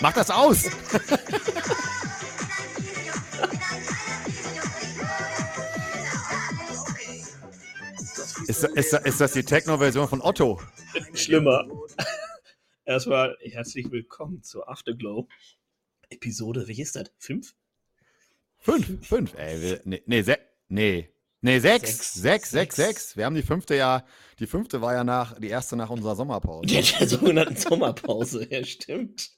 Mach das aus! ist, ist, ist das die Techno-Version von Otto? Schlimmer. Erstmal herzlich willkommen zur Afterglow. Episode, wie ist das? Fünf? Fünf, fünf. Ey, wir, nee, nee, se nee, nee, sechs. Sechs, sechs, sechs. Wir haben die fünfte ja, die fünfte war ja nach, die erste nach unserer Sommerpause. Der, der sogenannten Sommerpause, ja, stimmt.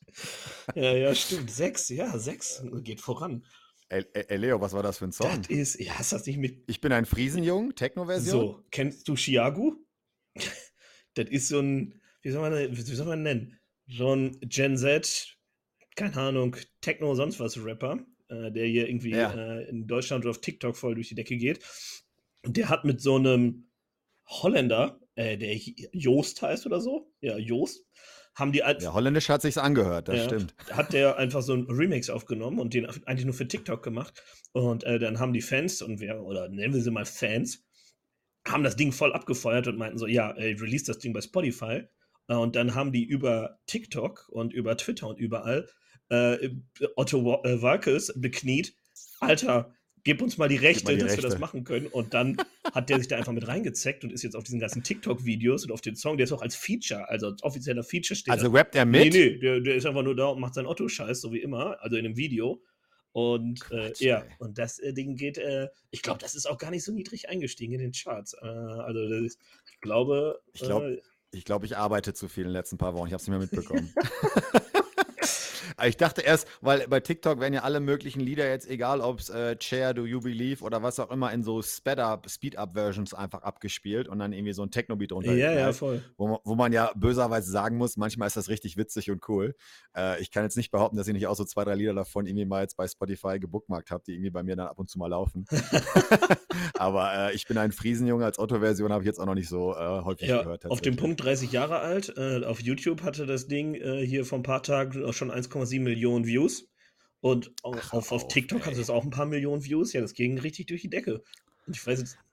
Ja, ja, stimmt. Sechs, ja, sechs geht voran. Ey, ey, Leo, was war das für ein Song? Das ist, ja, hast das nicht mit. Ich bin ein Friesenjung, Techno-Version. So, kennst du Chiagu? das ist so ein, wie soll man, wie soll man nennen? So ein Gen Z, keine Ahnung, Techno, sonst was Rapper, äh, der hier irgendwie ja. äh, in Deutschland oder auf TikTok voll durch die Decke geht. Und der hat mit so einem Holländer, äh, der Joost heißt oder so, ja, Joost, haben die als. Ja, holländisch hat sich's angehört, das ja, stimmt. Hat der einfach so ein Remix aufgenommen und den eigentlich nur für TikTok gemacht. Und äh, dann haben die Fans und wer, oder nennen wir sie mal Fans, haben das Ding voll abgefeuert und meinten so, ja, ey, release das Ding bei Spotify. Äh, und dann haben die über TikTok und über Twitter und überall äh, Otto äh, Walkes bekniet. Alter, gib uns mal die Rechte, mal die dass Rechte. wir das machen können. Und dann hat der sich da einfach mit reingezeckt und ist jetzt auf diesen ganzen TikTok-Videos und auf den Song, der ist auch als Feature, also als offizieller Feature steht. Also rappt er mit? Nee, nee, der, der ist einfach nur da und macht seinen Otto-Scheiß, so wie immer, also in einem Video. Und äh, ja, und das äh, Ding geht, äh, ich glaube, das ist auch gar nicht so niedrig eingestiegen in den Charts. Äh, also ist, ich glaube. Ich glaube, äh, ich, glaub, ich arbeite zu viel in den letzten paar Wochen. Ich habe es nicht mehr mitbekommen. Ich dachte erst, weil bei TikTok werden ja alle möglichen Lieder jetzt, egal ob es äh, Chair, Do You Believe oder was auch immer, in so Speed-Up-Versions einfach abgespielt und dann irgendwie so ein Techno-Beat drunter. Ja, ja, voll. Wo, wo, man ja böserweise sagen muss, manchmal ist das richtig witzig und cool. Äh, ich kann jetzt nicht behaupten, dass ich nicht auch so zwei, drei Lieder davon irgendwie mal jetzt bei Spotify gebookmarkt habe, die irgendwie bei mir dann ab und zu mal laufen. Aber äh, ich bin ein Friesenjunge, als Otto-Version habe ich jetzt auch noch nicht so äh, häufig ja, gehört. Auf dem Punkt 30 Jahre alt, äh, auf YouTube hatte das Ding äh, hier vor ein paar Tagen schon 1,7 1,7 Millionen Views. Und Ach, auf, auf, TikTok ey. hat es auch ein paar Millionen Views. Ja, das ging richtig durch die Decke.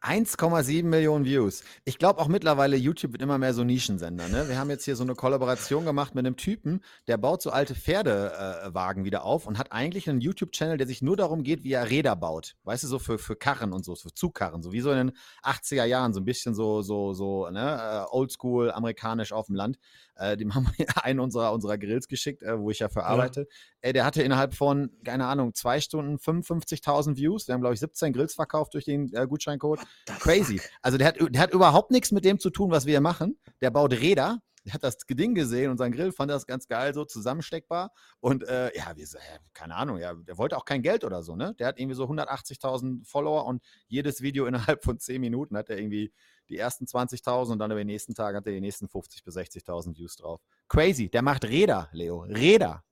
1,7 Millionen Views. Ich glaube auch mittlerweile, YouTube wird immer mehr so Nischensender. Ne? Wir haben jetzt hier so eine Kollaboration gemacht mit einem Typen, der baut so alte Pferdewagen äh, wieder auf und hat eigentlich einen YouTube-Channel, der sich nur darum geht, wie er Räder baut. Weißt du, so für, für Karren und so, für Zugkarren, so wie so in den 80er Jahren, so ein bisschen so, so, so, ne, äh, oldschool, amerikanisch auf dem Land. Äh, dem haben wir einen unserer, unserer Grills geschickt, äh, wo ich ja für arbeite. Ja. Äh, der hatte innerhalb von, keine Ahnung, zwei Stunden 55.000 Views. Wir haben, glaube ich, 17 Grills verkauft durch den äh, Gutscheincode. Crazy. Also der hat, der hat überhaupt nichts mit dem zu tun, was wir hier machen. Der baut Räder der hat das Ding gesehen und sein Grill fand das ganz geil, so zusammensteckbar. Und äh, ja, wir, keine Ahnung, ja, der wollte auch kein Geld oder so, ne? Der hat irgendwie so 180.000 Follower und jedes Video innerhalb von 10 Minuten hat er irgendwie die ersten 20.000 und dann über den nächsten Tag hat er die nächsten 50.000 bis 60.000 Views drauf. Crazy, der macht Räder, Leo. Räder.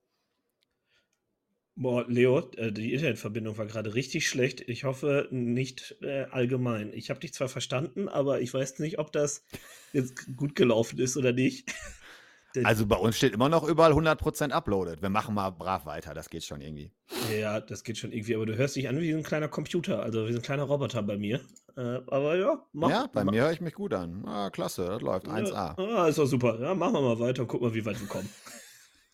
Boah, Leo, äh, die Internetverbindung war gerade richtig schlecht. Ich hoffe nicht äh, allgemein. Ich habe dich zwar verstanden, aber ich weiß nicht, ob das jetzt gut gelaufen ist oder nicht. Also bei uns steht immer noch überall 100% uploaded. Wir machen mal brav weiter, das geht schon irgendwie. Ja, das geht schon irgendwie, aber du hörst dich an wie ein kleiner Computer, also wie ein kleiner Roboter bei mir. Äh, aber ja, mach, Ja, bei mach. mir höre ich mich gut an. Ah, klasse, das läuft 1A. Ja, ah, ist doch super. Ja, machen wir mal weiter und gucken mal, wie weit wir kommen.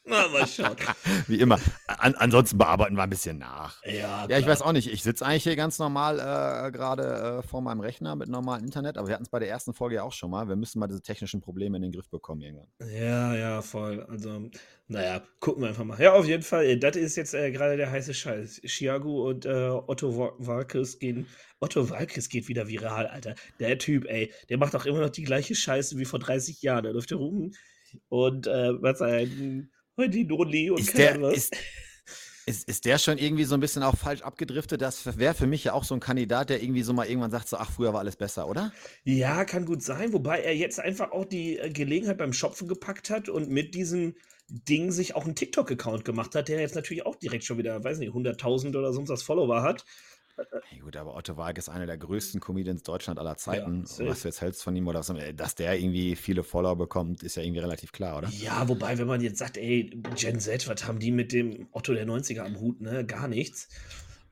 Na, mal schauen. Wie immer. An, ansonsten bearbeiten wir ein bisschen nach. Ja, ja ich weiß auch nicht. Ich sitze eigentlich hier ganz normal äh, gerade äh, vor meinem Rechner mit normalem Internet, aber wir hatten es bei der ersten Folge ja auch schon mal. Wir müssen mal diese technischen Probleme in den Griff bekommen irgendwann. Ja, ja, voll. Also, naja, gucken wir einfach mal. Ja, auf jeden Fall. Äh, das ist jetzt äh, gerade der heiße Scheiß. Chiago und äh, Otto Walkes gehen. Otto Walkes geht wieder viral, Alter. Der Typ, ey, der macht auch immer noch die gleiche Scheiße wie vor 30 Jahren. Da läuft er rum und äh, was ein die Noli und ist der, ist, ist, ist der schon irgendwie so ein bisschen auch falsch abgedriftet? Das wäre für mich ja auch so ein Kandidat, der irgendwie so mal irgendwann sagt, so, ach, früher war alles besser, oder? Ja, kann gut sein, wobei er jetzt einfach auch die äh, Gelegenheit beim Schopfen gepackt hat und mit diesem Ding sich auch einen TikTok-Account gemacht hat, der jetzt natürlich auch direkt schon wieder, weiß nicht, 100.000 oder sonst was Follower hat. Hey, gut, aber Otto Walk ist einer der größten Comedians Deutschland aller Zeiten. Ja, was du jetzt hältst von ihm oder was, dass der irgendwie viele Follower bekommt, ist ja irgendwie relativ klar, oder? Ja, wobei, wenn man jetzt sagt, ey, Gen Z, was haben die mit dem Otto der 90er am Hut, ne? Gar nichts.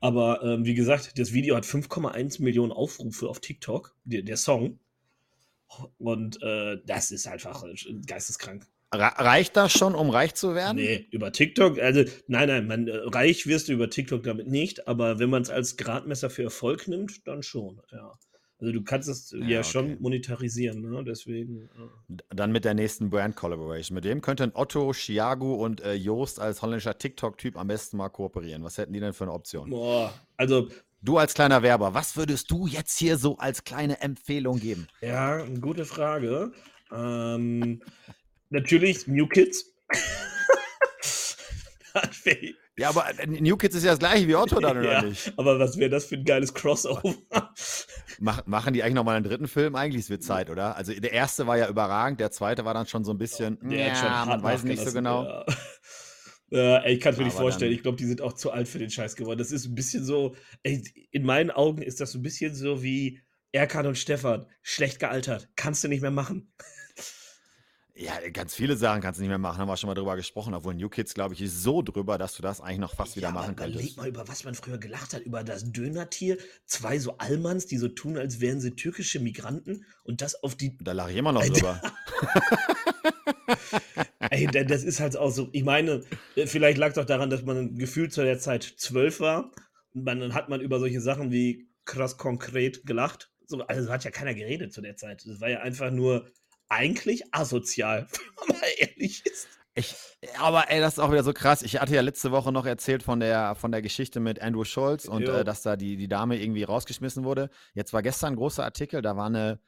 Aber ähm, wie gesagt, das Video hat 5,1 Millionen Aufrufe auf TikTok, der, der Song. Und äh, das ist einfach geisteskrank. Reicht das schon, um reich zu werden? Nee, über TikTok, also nein, nein, man, äh, reich wirst du über TikTok damit nicht, aber wenn man es als Gradmesser für Erfolg nimmt, dann schon, ja. Also du kannst es ja, ja okay. schon monetarisieren, ne? deswegen. Ja. Dann mit der nächsten Brand Collaboration. Mit dem könnten Otto, Chiago und äh, Joost als holländischer TikTok-Typ am besten mal kooperieren. Was hätten die denn für eine Option? Boah, also. Du als kleiner Werber, was würdest du jetzt hier so als kleine Empfehlung geben? Ja, gute Frage. Ähm, natürlich New Kids. ja, aber äh, New Kids ist ja das gleiche wie Otto dann, oder ja, nicht? Aber was wäre das für ein geiles Crossover? Mach, machen die eigentlich nochmal einen dritten Film? Eigentlich es wird Zeit, oder? Also der erste war ja überragend, der zweite war dann schon so ein bisschen, der ja, man weiß nicht so genau. Ja. Ja, ey, ich kann es mir nicht vorstellen. Ich glaube, die sind auch zu alt für den Scheiß geworden. Das ist ein bisschen so, ey, in meinen Augen ist das so ein bisschen so wie Erkan und Stefan. Schlecht gealtert. Kannst du nicht mehr machen. Ja, ganz viele Sachen kannst du nicht mehr machen, haben wir schon mal drüber gesprochen, obwohl New Kids, glaube ich, ist so drüber, dass du das eigentlich noch fast ja, wieder machen könntest. Überleg mal, über was man früher gelacht hat, über das Dönertier, zwei so Allmanns, die so tun, als wären sie türkische Migranten und das auf die... Da lache ich immer noch drüber. Ey, das ist halt auch so, ich meine, äh, vielleicht lag es auch daran, dass man gefühlt zu der Zeit zwölf war und dann hat man über solche Sachen wie krass konkret gelacht. So, also hat ja keiner geredet zu der Zeit. Es war ja einfach nur eigentlich asozial, wenn man mal ehrlich ist. Ich, aber ey, das ist auch wieder so krass. Ich hatte ja letzte Woche noch erzählt von der, von der Geschichte mit Andrew Schultz und äh, dass da die, die Dame irgendwie rausgeschmissen wurde. Jetzt war gestern ein großer Artikel, da war eine,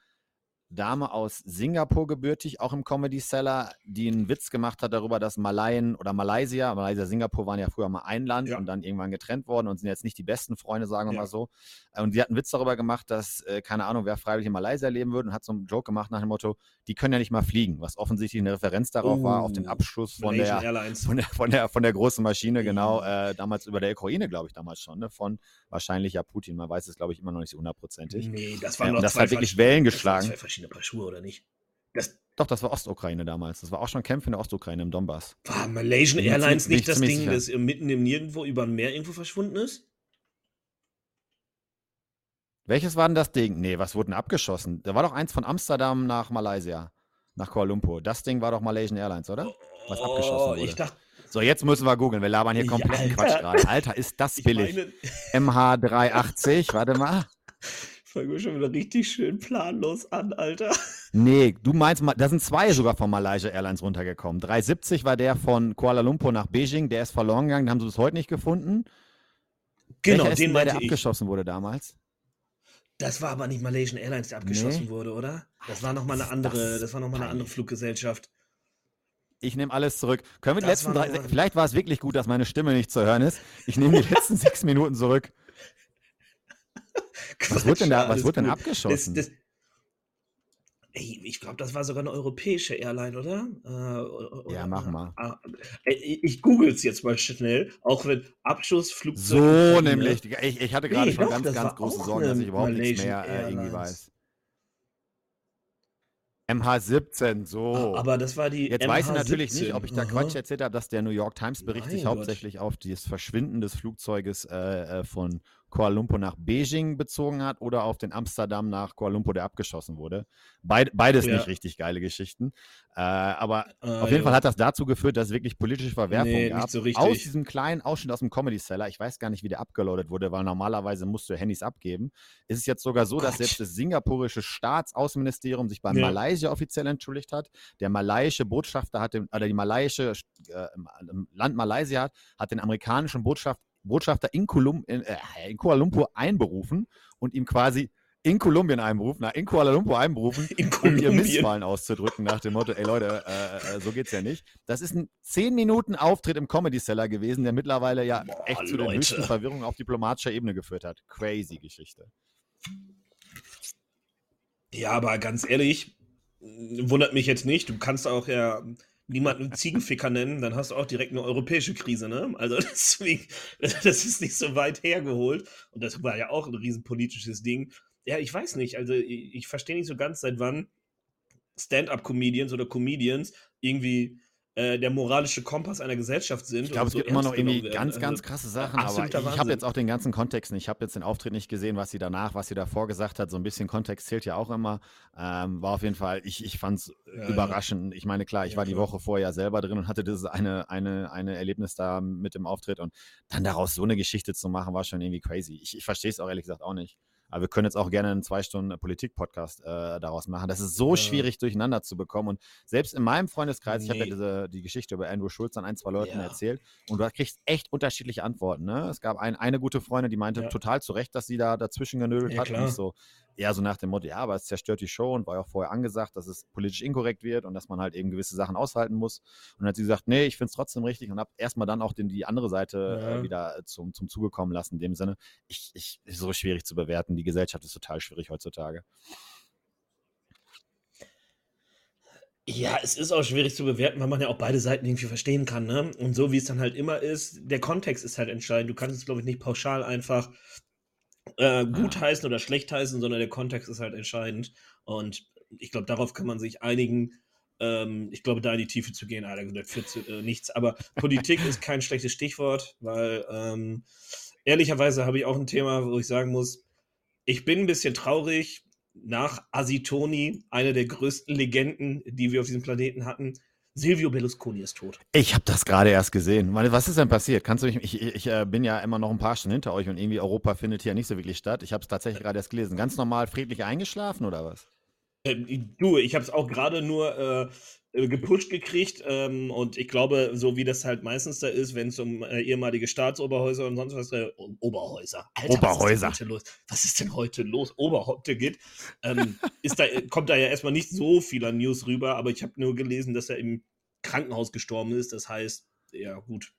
Dame aus Singapur gebürtig, auch im Comedy Seller, die einen Witz gemacht hat darüber, dass Malayen oder Malaysia, Malaysia, Singapur waren ja früher mal ein Land ja. und dann irgendwann getrennt worden und sind jetzt nicht die besten Freunde, sagen wir ja. mal so. Und sie hat einen Witz darüber gemacht, dass, äh, keine Ahnung, wer freiwillig in Malaysia leben würde und hat so einen Joke gemacht nach dem Motto, die können ja nicht mal fliegen, was offensichtlich eine Referenz darauf uh, war, auf den oh, Abschuss von der, von der, von, der, von der großen Maschine, genau, äh, damals über der Ukraine, glaube ich, damals schon, ne, von wahrscheinlich ja Putin. Man weiß es, glaube ich, immer noch nicht so hundertprozentig. Nee, das waren äh, noch das hat wirklich Wellen geschlagen. Verschiedene Paar Schuhe, oder nicht? Das Doch, das war Ostukraine damals. Das war auch schon Kämpfe in der Ostukraine im Donbass. War Malaysian Airlines nicht das Ding, sicher. das mitten im Nirgendwo über ein Meer irgendwo verschwunden ist? Welches war denn das Ding? Nee, was wurde denn abgeschossen? Da war doch eins von Amsterdam nach Malaysia, nach Kuala Lumpur. Das Ding war doch Malaysian Airlines, oder? Was oh, abgeschossen wurde. Ich dachte, so, jetzt müssen wir googeln. Wir labern hier komplett ja, Quatsch gerade. Alter, ist das billig. MH380, warte mal. Fangen wir schon wieder richtig schön planlos an, Alter. Nee, du meinst, da sind zwei sogar von Malaysia Airlines runtergekommen. 370 war der von Kuala Lumpur nach Beijing, der ist verloren gegangen, den haben sie bis heute nicht gefunden. Genau, Welcher den meinte der abgeschossen wurde damals. Das war aber nicht Malaysian Airlines, der abgeschossen nee. wurde, oder? Das war nochmal eine andere, das, das war noch mal eine andere Fluggesellschaft. Ich nehme alles zurück. Können wir die letzten drei, vielleicht war es wirklich gut, dass meine Stimme nicht zu hören ist. Ich nehme die letzten sechs Minuten zurück. was wurde denn da, was wurde denn abgeschossen? Das, das, ich glaube, das war sogar eine europäische Airline, oder? Äh, ja, mach mal. Äh, ich google es jetzt mal schnell, auch wenn Abschussflugzeug. So nämlich. Ich, ich hatte gerade nee, schon doch, ganz, ganz große Sorgen, dass ich überhaupt nichts mehr äh, irgendwie weiß. MH17, so. Aber das war die. Jetzt MH17. weiß ich natürlich nicht, ob ich da Aha. Quatsch erzählt habe, dass der New York Times Bericht sich hauptsächlich auf das Verschwinden des Flugzeuges äh, äh von Kuala Lumpur nach Beijing bezogen hat oder auf den Amsterdam nach Kuala Lumpur, der abgeschossen wurde. Beid, beides ja. nicht richtig geile Geschichten. Äh, aber ah, auf jeden ja. Fall hat das dazu geführt, dass es wirklich politische Verwerfungen nee, gab. So aus diesem kleinen Ausschnitt aus dem Comedy Seller, ich weiß gar nicht, wie der abgeloadet wurde, weil normalerweise musst du Handys abgeben, ist es jetzt sogar so, dass selbst das singapurische Staatsaußenministerium sich bei ja. Malaysia offiziell entschuldigt hat. Der malaiische Botschafter hat, den, oder die malaiische äh, Land Malaysia hat, hat den amerikanischen Botschafter Botschafter in, Kolum in, äh, in Kuala Lumpur einberufen und ihm quasi in Kolumbien einberufen, na, in Kuala Lumpur einberufen, um ihr Missfallen auszudrücken, nach dem Motto, ey Leute, äh, äh, so geht's ja nicht. Das ist ein 10 Minuten Auftritt im Comedy Seller gewesen, der mittlerweile ja Boah, echt zu Leute. der höchsten Verwirrung auf diplomatischer Ebene geführt hat. Crazy Geschichte. Ja, aber ganz ehrlich, wundert mich jetzt nicht. Du kannst auch ja niemanden Ziegenficker nennen, dann hast du auch direkt eine europäische Krise, ne? Also deswegen, das ist nicht so weit hergeholt. Und das war ja auch ein riesenpolitisches Ding. Ja, ich weiß nicht. Also ich, ich verstehe nicht so ganz, seit wann Stand-up-Comedians oder Comedians irgendwie äh, der moralische Kompass einer Gesellschaft sind. Ich glaube, es so gibt immer noch irgendwie werden. ganz, Also, ganz krasse Sachen, aber ich, habe jetzt auch den ganzen Kontext nicht. Ich habe jetzt den Auftritt nicht gesehen, was sie danach, was sie davor gesagt hat. So ein bisschen Kontext zählt ja auch immer. Ähm, war auf jeden Fall, ich, ich fand es Ja, überraschend. Ich meine, klar, ich Ja, war die klar. Woche vorher selber drin und hatte dieses eine, eine, eine Erlebnis da mit dem Auftritt und dann daraus so eine Geschichte zu machen, war schon irgendwie crazy. Ich, ich verstehe es auch ehrlich gesagt auch nicht. Aber wir können jetzt auch gerne einen zwei Stunden Politik-Podcast äh, daraus machen. Das ist so Ja. schwierig durcheinander zu bekommen. Und selbst in meinem Freundeskreis, ich habe ja Nee. diese, die Geschichte über Andrew Schulz an ein, zwei Leuten Ja. erzählt und du kriegst echt unterschiedliche Antworten. Ne? Es gab ein, eine gute Freundin, die meinte Ja. total zu Recht, dass sie da dazwischen genödelt hat. Und klar. ich so, eher so nach dem Motto, ja, aber es zerstört die Show und war ja auch vorher angesagt, dass es politisch inkorrekt wird und dass man halt eben gewisse Sachen aushalten muss. Und dann hat sie gesagt, nee, ich finde es trotzdem richtig und habe erstmal dann auch den, die andere Seite Ja. äh, wieder zum, zum Zuge kommen lassen. In dem Sinne, ich, ich, ist so schwierig zu bewerten. Die Gesellschaft ist total schwierig heutzutage. Ja, es ist auch schwierig zu bewerten, weil man ja auch beide Seiten irgendwie verstehen kann, ne? Und so wie es dann halt immer ist, der Kontext ist halt entscheidend. Du kannst es, glaube ich, nicht pauschal einfach äh, gut heißen oder schlecht heißen, sondern der Kontext ist halt entscheidend. Und ich glaube, darauf kann man sich einigen. Ähm, ich glaube, da in die Tiefe zu gehen, Alter, das führt zu äh, nichts. Aber Politik ist kein schlechtes Stichwort, weil ähm, ehrlicherweise habe ich auch ein Thema, wo ich sagen muss, ich bin ein bisschen traurig. Nach Asitoni, eine der größten Legenden, die wir auf diesem Planeten hatten, Silvio Berlusconi ist tot. Ich habe das gerade erst gesehen. Was ist denn passiert? Kannst du mich, ich, ich, ich äh, bin ja immer noch ein paar Stunden hinter euch und irgendwie Europa findet hier nicht so wirklich statt. Ich habe es tatsächlich gerade erst gelesen. Ganz normal friedlich eingeschlafen oder was? Ähm, du, ich habe es auch gerade nur äh, äh, gepusht gekriegt ähm, und ich glaube, so wie das halt meistens da ist, wenn es um äh, ehemalige Staatsoberhäuser und sonst was, äh, Oberhäuser, Oberhäuser. was ist denn heute los? Was ist denn heute los? Oberhäupte geht, ähm, ist da, kommt da ja erstmal nicht so vieler News rüber, aber ich habe nur gelesen, dass er im Krankenhaus gestorben ist. Das heißt, ja gut,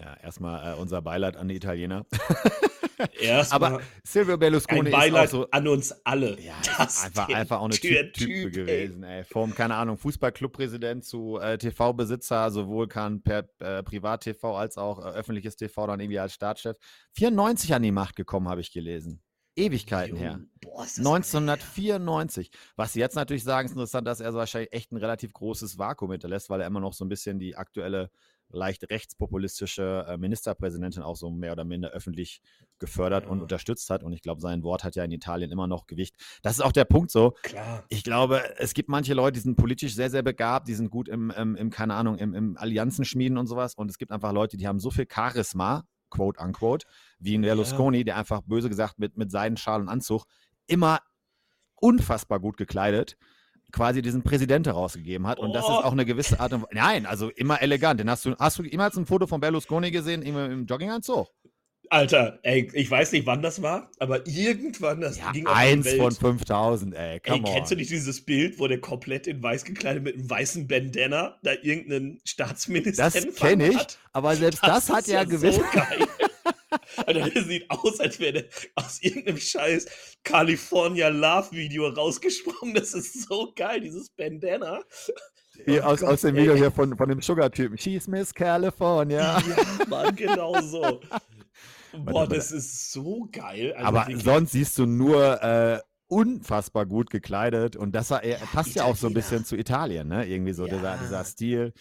Ja, erstmal äh, unser Beileid an die Italiener. erstmal Aber Silvio ein Berlusconi Beileid ist auch so. an uns alle. Ja, ist einfach, einfach auch eine Typ, Typ, gewesen, ey. Vom, keine Ahnung, Fußballclubpräsident zu äh, TV-Besitzer, sowohl kann per äh, Privat-TV als auch äh, öffentliches TV dann irgendwie als Staatschef. 94 an die Macht gekommen, habe ich gelesen. Ewigkeiten her. Junge, boah, ist das lange her. 1994. Was sie jetzt natürlich sagen, ist interessant, dass er so wahrscheinlich echt ein relativ großes Vakuum hinterlässt, weil er immer noch so ein bisschen die aktuelle, leicht rechtspopulistische äh, Ministerpräsidentin auch so mehr oder minder öffentlich gefördert und Ja. unterstützt hat. Und ich glaube, sein Wort hat ja in Italien immer noch Gewicht. Das ist auch der Punkt so. Klar. Ich glaube, es gibt manche Leute, die sind politisch sehr, sehr begabt, die sind gut im, im, im keine Ahnung, im, im Allianzen schmieden und sowas. Und es gibt einfach Leute, die haben so viel Charisma, quote unquote, wie ein Berlusconi, der einfach böse gesagt mit, mit Seidenschal und Anzug immer unfassbar gut gekleidet quasi diesen Präsident herausgegeben hat. Und das ist Oh. auch eine gewisse Art und Nein, also immer elegant. Den hast du, hast du jemals ein Foto von Berlusconi gesehen im, im Jogginganzug? Alter, ey, ich weiß nicht, wann das war, aber irgendwann, das Ja, ging auf eins von 5000, ey. Ey, Come kennst du nicht dieses Bild, wo der komplett in weiß gekleidet mit einem weißen Bandana da irgendeinen Staatsminister Das kenne ich, aber selbst das, hat ist ja gewisse. So geil. Alter, der sieht aus, als wäre der aus irgendeinem scheiß California Love Video rausgesprungen. Das ist so geil, dieses Bandana. Oh aus, Gott, aus dem ey. Video hier von, von dem Sugar-Typen. She's Miss California. Ja, Mann, genau so. Boah, das ist so geil. Also Aber sonst siehst du nur äh, unfassbar gut gekleidet und das war, er passt ja auch so ein Italiener. bisschen zu Italien, ne? Irgendwie so dieser, Ja. dieser Stil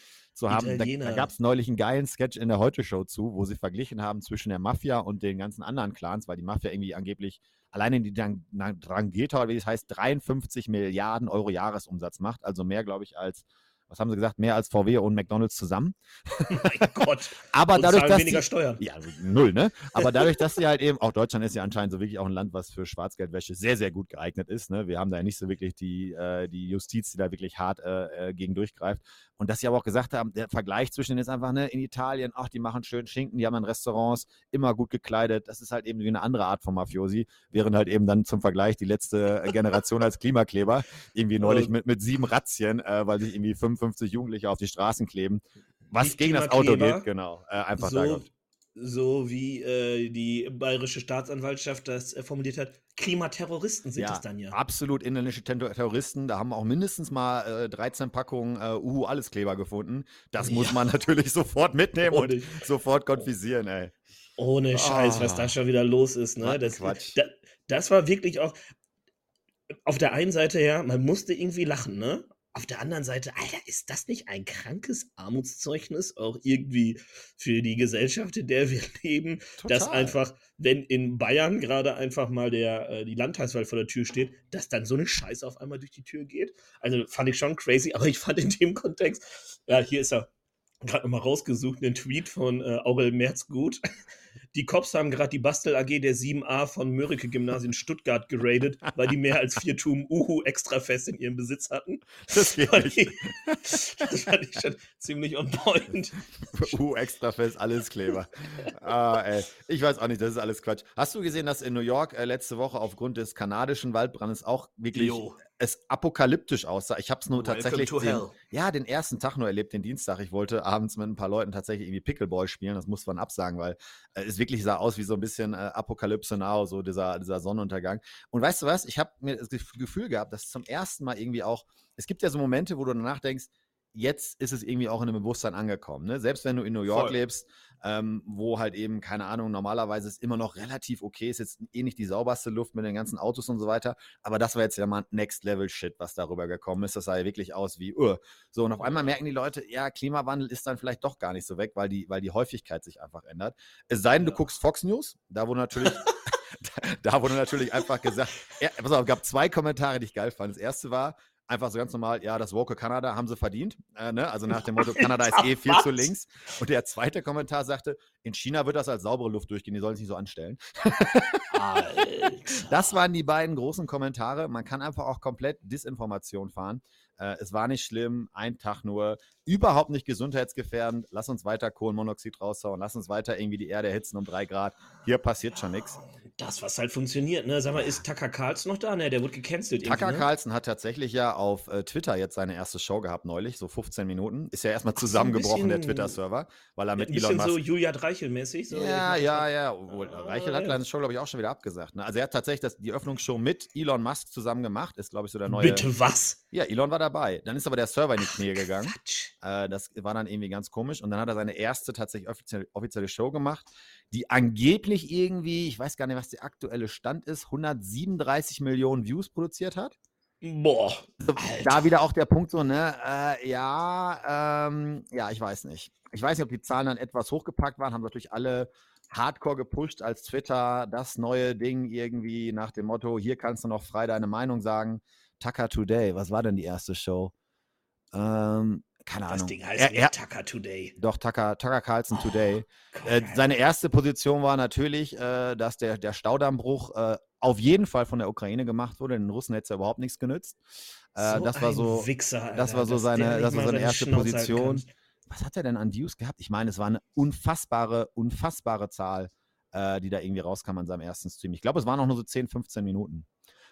zu haben. Da, da Italiener. gab es neulich einen geilen Sketch in der Heute-Show zu, wo sie verglichen haben zwischen der Mafia und den ganzen anderen Clans, weil die Mafia irgendwie angeblich alleine die Dran- Na- Drangheta, wie das heißt, 53 Milliarden Euro Jahresumsatz macht. Also mehr, glaube ich, als, was haben sie gesagt, mehr als VW und McDonalds zusammen. mein Gott. Aber Und dadurch, dass weniger die, Steuern. ja, null, ne? Aber dadurch, dass sie halt eben, auch Deutschland ist ja anscheinend so wirklich auch ein Land, was für Schwarzgeldwäsche sehr, sehr gut geeignet ist. Ne? Wir haben da ja nicht so wirklich die, äh, die Justiz, die da wirklich hart äh, äh, gegen durchgreift. Und dass sie aber auch gesagt haben, der Vergleich zwischen denen ist einfach, ne, in Italien, ach, die machen schön Schinken, die haben dann Restaurants, immer gut gekleidet. Das ist halt eben wie eine andere Art von Mafiosi, während halt eben dann zum Vergleich die letzte Generation als Klimakleber irgendwie neulich mit, mit sieben Razzien, äh, weil sich irgendwie 55 Jugendliche auf die Straßen kleben. Was gegen das Auto geht, genau. Äh, einfach da so, gehabt. So wie äh, die bayerische Staatsanwaltschaft das äh, formuliert hat, Klimaterroristen sind ja, das dann ja. Absolut inländische Ter- Terroristen. Da haben auch mindestens mal äh, 13 Packungen äh, Uhu Alleskleber gefunden. Das muss Ja. man natürlich sofort mitnehmen und Ohne, sofort konfisieren, ey. ohne Scheiß, was Ah. da schon wieder los ist. Was Ne? Das, Quatsch. da, das war wirklich auch auf der einen Seite her, man musste irgendwie lachen, ne? Auf der anderen Seite, Alter, ist das nicht ein krankes Armutszeugnis auch irgendwie für die Gesellschaft, in der wir leben, Total. dass einfach, wenn in Bayern gerade einfach mal der, äh, die Landtagswahl vor der Tür steht, dass dann so eine Scheiße auf einmal durch die Tür geht. Also fand ich schon crazy, aber ich fand in dem Kontext, ja, hier ist er gerade nochmal rausgesucht, einen Tweet von äh, Aurel Merz gut. Die Cops haben gerade die Bastel AG der 7a von Mörike Gymnasium Stuttgart geradet, weil die mehr als vier Tum Uhu Extrafest in ihrem Besitz hatten. Das, fand ich, das fand ich schon ziemlich on point. Uhu Extrafest, alles Kleber. ah, ey. Ich weiß auch nicht, das ist alles Quatsch. Hast du gesehen, dass in New York äh, letzte Woche aufgrund des kanadischen Waldbrandes auch wirklich jo es apokalyptisch aussah. Ich habe es nur Welcome tatsächlich den, ja, den ersten Tag nur erlebt, den Dienstag. Ich wollte abends mit ein paar Leuten tatsächlich irgendwie Pickleball spielen. Das muss man absagen, weil äh, es wirklich sah aus wie so ein bisschen äh, Apokalypse Now, so dieser, dieser Sonnenuntergang. Und weißt du was? Ich habe mir das Gefühl gehabt, dass zum ersten Mal irgendwie auch, es gibt ja so Momente, wo du danach denkst, jetzt ist es irgendwie auch in einem Bewusstsein angekommen. Ne? Selbst wenn du in New York Voll. lebst, ähm, wo halt eben, keine Ahnung, normalerweise ist immer noch relativ okay, ist jetzt eh nicht die sauberste Luft mit den ganzen Autos und so weiter, aber das war jetzt ja mal Next Level Shit, was darüber gekommen ist. Das sah ja wirklich aus wie, uh. so und auf einmal merken die Leute, ja, Klimawandel ist dann vielleicht doch gar nicht so weg, weil die, weil die Häufigkeit sich einfach ändert. Es sei denn, du guckst Fox News, da wurde natürlich. da, wurde natürlich einfach gesagt, ja, pass auf, gab zwei Kommentare, die ich geil fand. Das erste war, einfach so ganz normal, ja, das Woke Kanada haben sie verdient. Äh, ne? Also nach dem Motto, Kanada ist eh viel zu links. Und der zweite Kommentar sagte, in China wird das als saubere Luft durchgehen, die sollen sich nicht so anstellen. Alter. Das waren die beiden großen Kommentare. Man kann einfach auch komplett Disinformation fahren. Äh, es war nicht schlimm, ein Tag nur, überhaupt nicht gesundheitsgefährdend. Lass uns weiter Kohlenmonoxid raushauen, lass uns weiter irgendwie die Erde erhitzen um drei Grad. Hier passiert schon nichts. Das, was halt funktioniert, ne? Sag mal, ist Tucker Carlson noch da? Ne, der wurde gecancelt. Tucker ne? Carlson hat tatsächlich ja auf äh, Twitter jetzt seine erste Show gehabt neulich, so 15 Minuten. Ist ja erstmal zusammengebrochen, so der Twitter-Server, weil er mit ein Elon Musk. so Julia Reichel-mäßig. So ja, ja, ja. Obwohl, ah, Reichel hat seine Show, glaube ich, auch schon wieder abgesagt. Ne? Also er hat tatsächlich das, die Öffnungsshow mit Elon Musk zusammen gemacht, ist, glaube ich, so der neue. Bitte was? Ja, Elon war dabei. Dann ist aber der Server in die Knie gegangen. Äh, das war dann irgendwie ganz komisch. Und dann hat er seine erste tatsächlich offizielle, offizielle Show gemacht, die angeblich irgendwie, ich weiß gar nicht, was der aktuelle Stand ist, 137 Millionen Views produziert hat. Boah. Also, da wieder auch der Punkt so, ne? Äh, ja, ähm, ja, ich weiß nicht. Ich weiß nicht, ob die Zahlen dann etwas hochgepackt waren, haben natürlich alle hardcore gepusht als Twitter das neue Ding irgendwie nach dem Motto, hier kannst du noch frei deine Meinung sagen. Tucker Today, was war denn die erste Show? Ähm, keine das Ahnung. Das Ding heißt er, er, Tucker Today. Doch, Tucker, Tucker Carlson oh, Today. Äh, seine erste Position war natürlich, äh, dass der, der Staudammbruch äh, auf jeden Fall von der Ukraine gemacht wurde. Den Russen hätte es ja überhaupt nichts genützt. Äh, so das war so, Wichser, das war so seine, das war seine erste Position. Was hat er denn an Views gehabt? Ich meine, es war eine unfassbare, unfassbare Zahl, äh, die da irgendwie rauskam an seinem ersten Stream. Ich glaube, es waren auch nur so 10, 15 Minuten.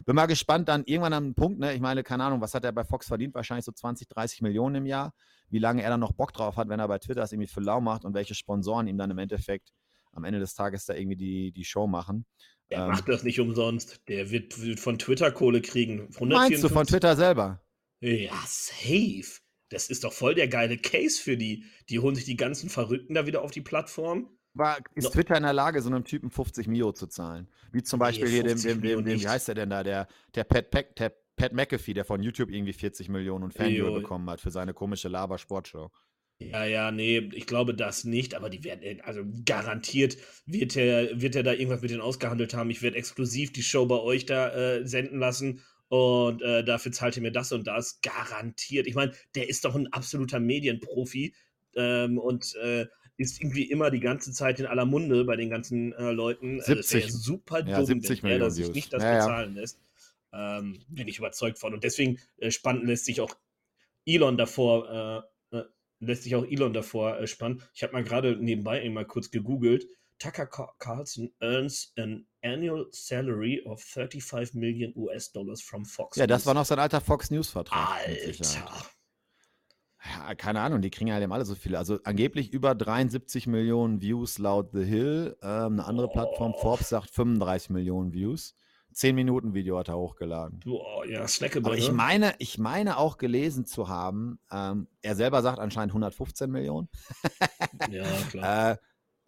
Bin mal gespannt dann irgendwann am Punkt, ne? Ich meine, keine Ahnung, was hat er bei Fox verdient? Wahrscheinlich so 20, 30 Millionen im Jahr. Wie lange er dann noch Bock drauf hat, wenn er bei Twitter es irgendwie für lau macht und welche Sponsoren ihm dann im Endeffekt am Ende des Tages da irgendwie die, die Show machen. Er ähm, macht das nicht umsonst. Der wird, wird von Twitter Kohle kriegen. Meinst du von Twitter selber? Ja, safe. Das ist doch voll der geile Case für die. Die holen sich die ganzen Verrückten da wieder auf die Plattform war, ist no. Twitter in der Lage, so einem Typen 50 Mio zu zahlen? Wie zum Beispiel nee, hier dem, dem, dem, dem, wie heißt der denn da, der, der Pat, Pat, der Pat McAfee, der von YouTube irgendwie 40 Millionen und Fanviewer bekommen hat für seine komische Laber-Sportshow. Ja, ja, nee, ich glaube das nicht, aber die werden, also garantiert wird er, wird er da irgendwas mit denen ausgehandelt haben. Ich werde exklusiv die Show bei euch da äh, senden lassen und äh, dafür zahlt ihr mir das und das. Garantiert. Ich meine, der ist doch ein absoluter Medienprofi ähm, und äh, ist irgendwie immer die ganze Zeit in aller Munde bei den ganzen äh, Leuten. 70. Also super ja, dumm, 70 wenn er das sich nicht das ja, bezahlen ja. lässt. Ähm, bin ich überzeugt von. Und deswegen äh, spannend lässt sich auch Elon davor, äh, äh lässt sich auch Elon davor äh, spannen. Ich habe mal gerade nebenbei mal kurz gegoogelt. Tucker Carlson earns an annual salary of 35 Million US-Dollars from Fox. Ja, das war noch sein alter Fox News-Vertrag. Alter. Ja, keine Ahnung, die kriegen ja alle so viele. Also angeblich über 73 Millionen Views laut The Hill. Ähm, eine andere oh. Plattform, Forbes, sagt 35 Millionen Views. Zehn Minuten Video hat er hochgeladen. Boah, ja, snackable. Aber ich ne? meine, ich meine auch gelesen zu haben, ähm, er selber sagt anscheinend 115 Millionen. ja, klar. äh,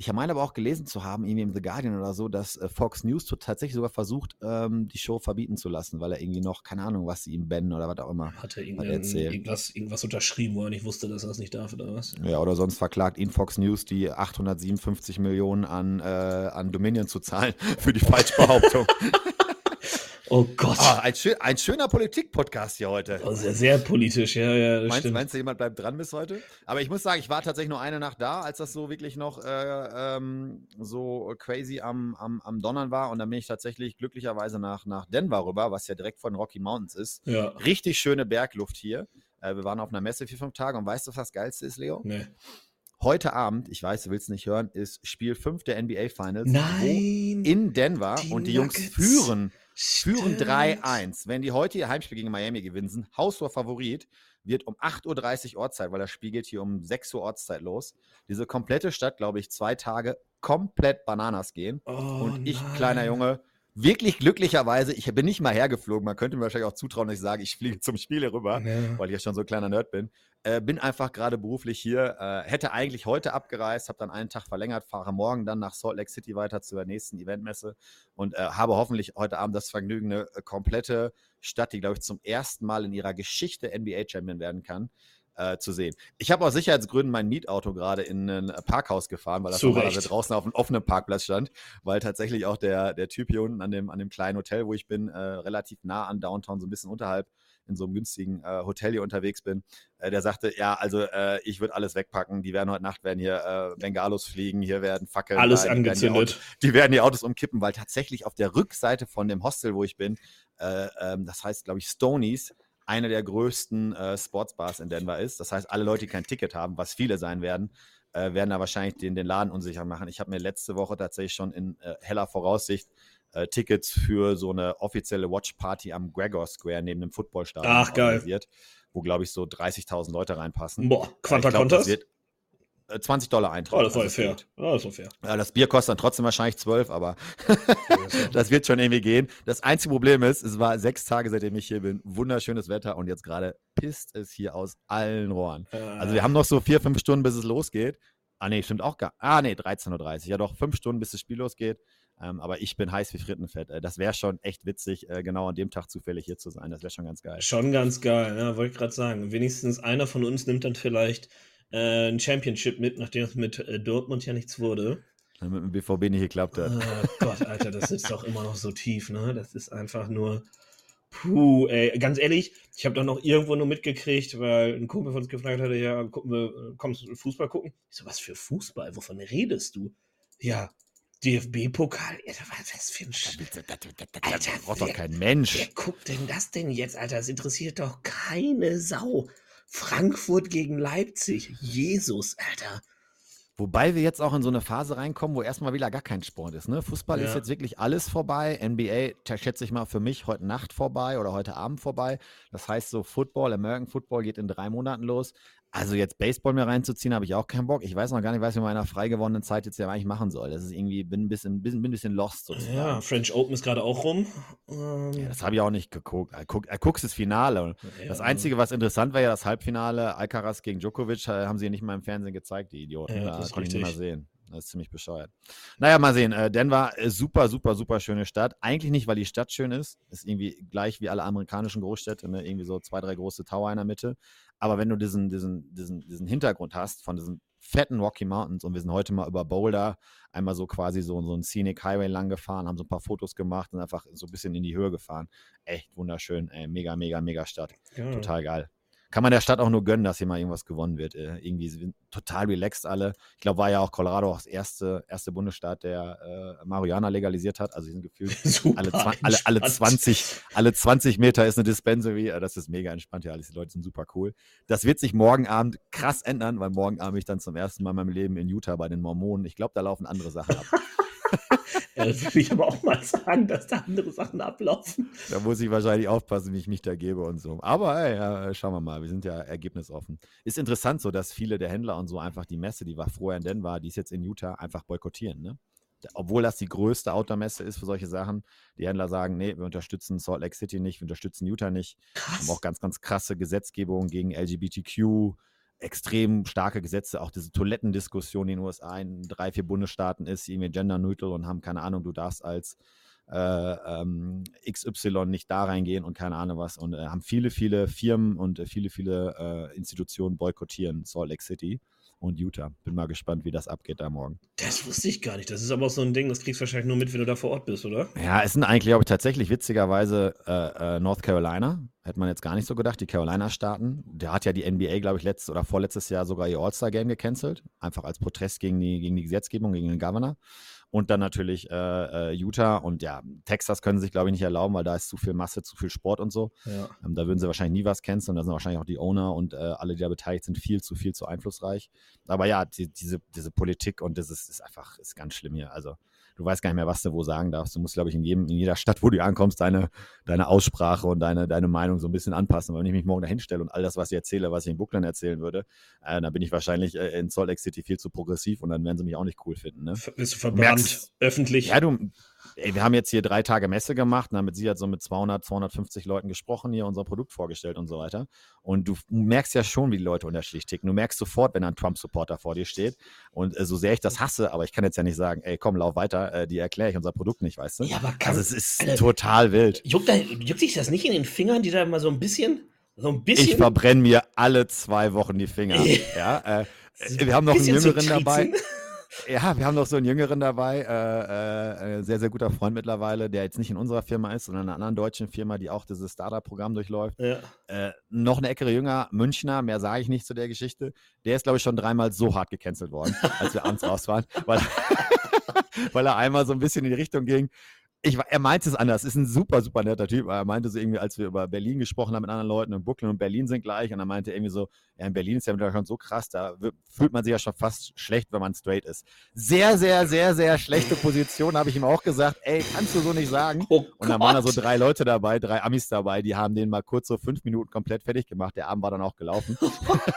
Ich meine aber auch gelesen zu haben, irgendwie im The Guardian oder so, dass äh, Fox News tatsächlich sogar versucht, ähm, die Show verbieten zu lassen, weil er irgendwie noch, keine Ahnung, was sie ihm bannen oder was auch immer. Hat er irgendwas, irgendwas unterschrieben, wo er nicht wusste, dass er das nicht darf oder was? Ja, oder sonst verklagt ihn Fox News, die 857 Millionen an, äh, an Dominion zu zahlen für die Falschbehauptung. Oh Gott. Oh, ein, schön, ein, schöner Politik-Podcast hier heute. Oh, sehr, sehr, politisch, ja, ja. Meinst, stimmt. meinst, du, jemand bleibt dran bis heute? Aber ich muss sagen, ich war tatsächlich nur eine Nacht da, als das so wirklich noch äh, ähm, so crazy am, am, am Donnern war. Und dann bin ich tatsächlich glücklicherweise nach, nach Denver rüber, was ja direkt von Rocky Mountains ist. Ja. Richtig schöne Bergluft hier. Äh, wir waren auf einer Messe vier, fünf Tage. Und weißt du, was das Geilste ist, Leo? Nee. Heute Abend, ich weiß, du willst es nicht hören, ist Spiel 5 der NBA Finals Nein, in Denver die und die Nuggets. Jungs führen Führen 3-1. Wenn die heute ihr Heimspiel gegen Miami gewinnen, sind Haustor-Favorit, wird um 8.30 Uhr Ortszeit, weil das Spiel geht hier um 6 Uhr Ortszeit los. Diese komplette Stadt, glaube ich, zwei Tage komplett Bananas gehen. Oh, und ich, nein. kleiner Junge, wirklich glücklicherweise, ich bin nicht mal hergeflogen, man könnte mir wahrscheinlich auch zutrauen, dass ich sage, ich fliege zum Spiel hier rüber, Ja. weil ich ja schon so ein kleiner Nerd bin. Äh, bin einfach gerade beruflich hier, äh, hätte eigentlich heute abgereist, habe dann einen Tag verlängert, fahre morgen dann nach Salt Lake City weiter zur nächsten Eventmesse und äh, habe hoffentlich heute Abend das Vergnügen, eine äh, komplette Stadt, die, glaube ich, zum ersten Mal in ihrer Geschichte NBA-Champion werden kann, äh, zu sehen. Ich habe aus Sicherheitsgründen mein Mietauto gerade in ein Parkhaus gefahren, weil das normalerweise Recht. draußen auf einem offenen Parkplatz stand, weil tatsächlich auch der, der Typ hier unten an dem, an dem kleinen Hotel, wo ich bin, äh, relativ nah an Downtown, so ein bisschen unterhalb, in so einem günstigen äh, Hotel hier unterwegs bin, äh, der sagte, ja, also äh, ich würde alles wegpacken, die werden heute Nacht, werden hier äh, Bengalos fliegen, hier werden Fackeln, Alles sein, die werden die angezündet. die werden die Autos umkippen, weil tatsächlich auf der Rückseite von dem Hostel, wo ich bin, äh, ähm, das heißt, glaube ich, Stonies, eine der größten äh, Sportsbars in Denver ist. Das heißt, alle Leute, die kein Ticket haben, was viele sein werden, äh, werden da wahrscheinlich den, den Laden unsicher machen. Ich habe mir letzte Woche tatsächlich schon in äh, heller Voraussicht äh, Tickets für so eine offizielle Watchparty am Gregor Square neben dem Footballstadion Ach, geil. organisiert, wo, glaube ich, so 30.000 Leute reinpassen. Boah, Quanta ich glaub, Contas? Das wird äh, 20 Dollar Eintritt. Oh, das war Also fair. Oh, das war fair. Ja, das Bier kostet dann trotzdem wahrscheinlich 12, aber das wird schon irgendwie gehen. Das einzige Problem ist, es war sechs Tage, seitdem ich hier bin, wunderschönes Wetter und jetzt gerade pisst es hier aus allen Rohren. Also wir haben noch so vier, fünf Stunden, bis es losgeht. Ah nee, stimmt auch gar. Ah nee, 13.30 Uhr. Ja doch, fünf Stunden, bis das Spiel losgeht. Ähm, aber ich bin heiß wie Frittenfett. Äh, das wäre schon echt witzig, äh, genau an dem Tag zufällig hier zu sein. Das wäre schon ganz geil. Schon ganz geil, ja, wollte ich gerade sagen. Wenigstens einer von uns nimmt dann vielleicht äh, ein Championship mit, nachdem es mit äh, Dortmund ja nichts wurde. Damit mit dem BVB nicht geklappt hat. Oh Gott, Alter, das ist doch immer noch so tief, ne? Das ist einfach nur. Puh, ey, ganz ehrlich, ich habe doch noch irgendwo nur mitgekriegt, weil ein Kumpel von uns gefragt hatte, ja, gucken wir, äh, kommst du Fußball gucken? Ich so, was für Fußball? Wovon redest du? Ja, DFB-Pokal? Was für ein Sch Alter, braucht doch kein Mensch. Wer guckt denn das denn jetzt, Alter? Das interessiert doch keine Sau. Frankfurt gegen Leipzig. Jesus, Alter. Wobei wir jetzt auch in so eine Phase reinkommen, wo erstmal wieder gar kein Sport ist. Ne? Fußball ist Ja. jetzt wirklich alles vorbei. NBA, schätze ich mal, für mich heute Nacht vorbei oder heute Abend vorbei. Das heißt, so Football, American Football geht in drei Monaten los. Also jetzt Baseball mir reinzuziehen, habe ich auch keinen Bock. Ich weiß noch gar nicht, was ich in meiner frei gewonnenen Zeit jetzt ja eigentlich machen soll. Das ist irgendwie, bin ein bisschen, bin, ein bisschen lost sozusagen. Ja, French Open ist gerade auch rum. Ja, Ähm, das habe ich auch nicht geguckt. Er guckt, er guckt das Finale. Und das ja, Einzige, was interessant war, ja das Halbfinale Alcaraz gegen Djokovic, äh, haben sie nicht mal im Fernsehen gezeigt, die Idioten. Ja, da das konnte ich nicht mal sehen. Das ist ziemlich bescheuert. Naja, mal sehen. Äh, Denver, äh, super, super, super schöne Stadt. Eigentlich nicht, weil die Stadt schön ist. Ist irgendwie gleich wie alle amerikanischen Großstädte, ne? irgendwie so zwei, drei große Tower in der Mitte. Aber wenn du diesen, diesen, diesen, diesen Hintergrund hast von diesen fetten Rocky Mountains und wir sind heute mal über Boulder einmal so quasi so, so einen Scenic Highway lang gefahren, haben so ein paar Fotos gemacht und einfach so ein bisschen in die Höhe gefahren. Echt wunderschön, ey, mega, mega, mega Stadt. ja. Total geil. Kann man der Stadt auch nur gönnen, dass hier mal irgendwas gewonnen wird. Äh, irgendwie sind total relaxed alle. Ich glaube, war ja auch Colorado auch das erste, erste Bundesstaat, der äh, Marihuana legalisiert hat. Also die sind gefühlt Super alle, alle, alle, entspannt. 20, alle 20 Meter ist eine Dispensary. Äh, Das ist mega entspannt hier alles. Die Leute sind super cool. Das wird sich morgen Abend krass ändern, weil morgen Abend ich dann zum ersten Mal in meinem Leben in Utah bei den Mormonen. Ich glaube, da laufen andere Sachen ab. Ja, das würde ich aber auch mal sagen, dass da andere Sachen ablaufen. Da muss ich wahrscheinlich aufpassen, wie ich mich da gebe und so. Aber ey, ja, schauen wir mal, wir sind ja ergebnisoffen. Ist interessant so, dass viele der Händler und so einfach die Messe, die war vorher in Denver, die ist jetzt in Utah, einfach boykottieren. Ne? Obwohl das die größte Outdoor-Messe ist für solche Sachen. Die Händler sagen, nee, wir unterstützen Salt Lake City nicht, wir unterstützen Utah nicht. Wir haben Krass. auch ganz, ganz krasse Gesetzgebung gegen LGBTQ. Extrem starke Gesetze, auch diese Toilettendiskussion in den USA in drei, vier Bundesstaaten ist, irgendwie gender-neutral und haben keine Ahnung, du darfst als äh, ähm, XY nicht da reingehen und keine Ahnung was und äh, haben viele, viele Firmen und äh, viele, viele äh, Institutionen boykottieren Salt Lake City und Utah. Bin mal gespannt, wie das abgeht da morgen. Das wusste ich gar nicht. Das ist aber auch so ein Ding, das kriegst du wahrscheinlich nur mit, wenn du da vor Ort bist, oder? Ja, es sind eigentlich, glaube ich, tatsächlich witzigerweise äh, äh, North Carolina. Hätte man jetzt gar nicht so gedacht, die Carolina-Staaten. Der hat ja die NBA, glaube ich, letztes oder vorletztes Jahr sogar ihr All-Star-Game gecancelt. Einfach als Protest gegen die, gegen die Gesetzgebung, gegen den Governor. Und dann natürlich äh, äh, Utah und ja, Texas können sie sich, glaube ich, nicht erlauben, weil da ist zu viel Masse, zu viel Sport und so. Ja. Ähm, da würden sie wahrscheinlich nie was canceln. Da sind wahrscheinlich auch die Owner und äh, alle, die da beteiligt sind, viel zu viel zu einflussreich. Aber ja, die, diese, diese Politik und das ist, ist einfach ist ganz schlimm hier. Also du weißt gar nicht mehr, was du wo sagen darfst. Du musst, glaube ich, in, jedem, in jeder Stadt, wo du ankommst, deine, deine Aussprache und deine, deine Meinung so ein bisschen anpassen. Weil wenn ich mich morgen dahin stelle und all das, was ich erzähle, was ich in Brooklyn erzählen würde, äh, dann bin ich wahrscheinlich äh, in Salt Lake City viel zu progressiv und dann werden sie mich auch nicht cool finden. Ne? Bist du verbrannt, Merkst, öffentlich? Ja, du, ey, wir haben jetzt hier drei Tage Messe gemacht, damit sie hat so mit 200, 250 Leuten gesprochen, hier unser Produkt vorgestellt und so weiter. Und du merkst ja schon, wie die Leute unterschiedlich ticken. Du merkst sofort, wenn ein Trump-Supporter vor dir steht. Und äh, so sehr ich das hasse, aber ich kann jetzt ja nicht sagen, ey, komm, lauf weiter, äh, die erkläre ich unser Produkt nicht, weißt du? Ja, aber kann, also es ist äh, total wild. Juckt, da, juckt sich das nicht in den Fingern, die da mal so ein bisschen, so ein bisschen. Ich verbrenne mir alle zwei Wochen die Finger. ja, äh, wir haben noch einen Jüngeren dabei. Ja, wir haben noch so einen Jüngeren dabei, äh, äh, sehr, sehr guter Freund mittlerweile, der jetzt nicht in unserer Firma ist, sondern in einer anderen deutschen Firma, die auch dieses Startup-Programm durchläuft. Ja. Äh, noch eine Ecke jünger, Münchner, mehr sage ich nicht zu der Geschichte. Der ist, glaube ich, schon dreimal so hart gecancelt worden, als wir abends raus waren, weil, weil er einmal so ein bisschen in die Richtung ging, ich, er meinte es anders. Ist ein super, super netter Typ. Er meinte so irgendwie, als wir über Berlin gesprochen haben mit anderen Leuten und Brooklyn und Berlin sind gleich. Und er meinte irgendwie so, ja, in Berlin ist ja schon so krass, da fühlt man sich ja schon fast schlecht, wenn man straight ist. Sehr, sehr, sehr, sehr schlechte Position, habe ich ihm auch gesagt. Ey, kannst du so nicht sagen. Oh und dann waren da so drei Leute dabei, drei Amis dabei, die haben den mal kurz so fünf Minuten komplett fertig gemacht. Der Abend war dann auch gelaufen.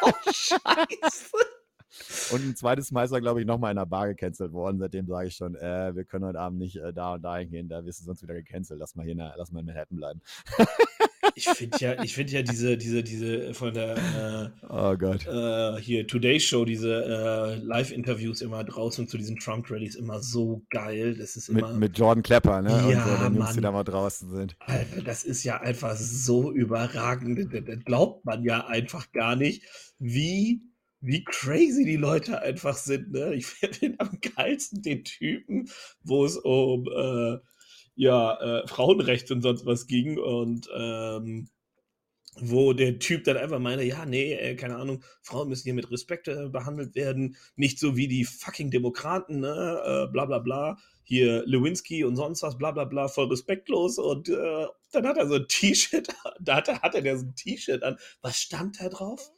Oh, Scheiße. Und ein zweites Mal ist er, glaube ich, nochmal in der Bar gecancelt worden. Seitdem sage ich schon, äh, wir können heute Abend nicht äh, da und dahin gehen, da wirst du sonst wieder gecancelt. Lass mal hier, in, lass mal in Manhattan bleiben. ich finde ja, ich finde ja diese, diese, diese von der äh, oh Gott. Äh, hier Today Show, diese äh, Live-Interviews immer draußen zu diesen Trump-Rallies immer so geil. Das ist immer. Mit, mit Jordan Klepper, ne? Ja, und so, den Jungs, die da mal draußen sind. Alter, das ist ja einfach so überragend. Das glaubt man ja einfach gar nicht, wie wie crazy die Leute einfach sind. Ne? Ich finde am geilsten den Typen, wo es um äh, ja, äh, Frauenrechte und sonst was ging und ähm, wo der Typ dann einfach meinte, ja, nee, äh, keine Ahnung, Frauen müssen hier mit Respekt äh, behandelt werden, nicht so wie die fucking Demokraten, ne, äh, bla bla bla, hier Lewinsky und sonst was, bla bla bla, voll respektlos und äh, dann hat er so ein T-Shirt, da hat er, hat er so ein T-Shirt an, was stand da drauf?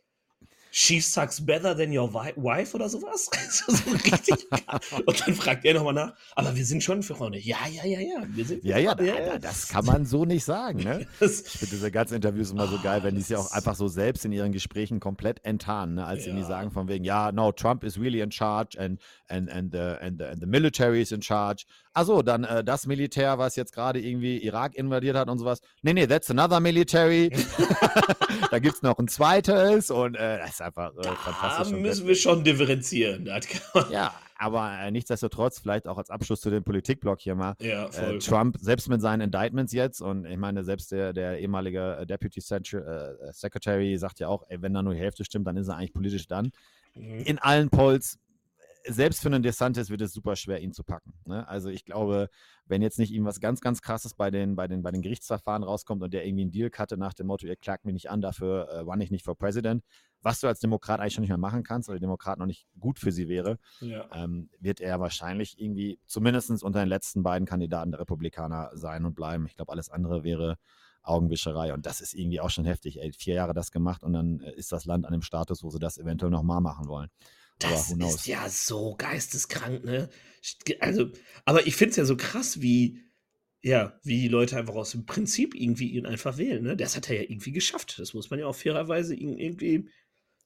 She sucks better than your wife oder sowas. so richtig. und dann fragt er nochmal nach, aber wir sind schon Freunde. Ja, ja, ja, ja. Wir sind ja, ja, da, ja, das kann man so nicht sagen. Ne? ich finde diese ganzen Interviews immer so geil, wenn die es ja auch einfach so selbst in ihren Gesprächen komplett enttarnen, ne? als ja. sie sagen von wegen, ja, no, Trump is really in charge and, and, and, the, and, the, and the military is in charge. Achso, dann äh, das Militär, was jetzt gerade irgendwie Irak invadiert hat und sowas. Nee, nee, that's another military. da gibt es noch ein zweites und äh, das ist einfach äh, fantastisch. Da müssen wir schon differenzieren. ja, aber äh, nichtsdestotrotz, vielleicht auch als Abschluss zu dem Politikblock hier mal. Ja, äh, Trump, selbst mit seinen Indictments jetzt, und ich meine, selbst der, der ehemalige äh, Deputy äh, Secretary sagt ja auch, ey, wenn da nur die Hälfte stimmt, dann ist er eigentlich politisch dann. Mhm. In allen Polls selbst für einen DeSantis wird es super schwer, ihn zu packen. Ne? Also ich glaube, wenn jetzt nicht ihm was ganz, ganz krasses bei den, bei den, bei den Gerichtsverfahren rauskommt und der irgendwie einen Deal hatte nach dem Motto, ihr klagt mich nicht an, dafür äh, war ich nicht for President, was du als Demokrat eigentlich schon nicht mehr machen kannst, weil der Demokrat noch nicht gut für sie wäre, ja. ähm, wird er wahrscheinlich irgendwie zumindest unter den letzten beiden Kandidaten der Republikaner sein und bleiben. Ich glaube, alles andere wäre Augenwischerei. Und das ist irgendwie auch schon heftig. Ey, vier Jahre das gemacht und dann äh, ist das Land an dem Status, wo sie das eventuell nochmal machen wollen. Das ist ja so geisteskrank, ne? Also, aber ich finde es ja so krass, wie, ja, wie die Leute einfach aus dem Prinzip irgendwie ihn einfach wählen, ne? Das hat er ja irgendwie geschafft. Das muss man ja auch fairerweise irgendwie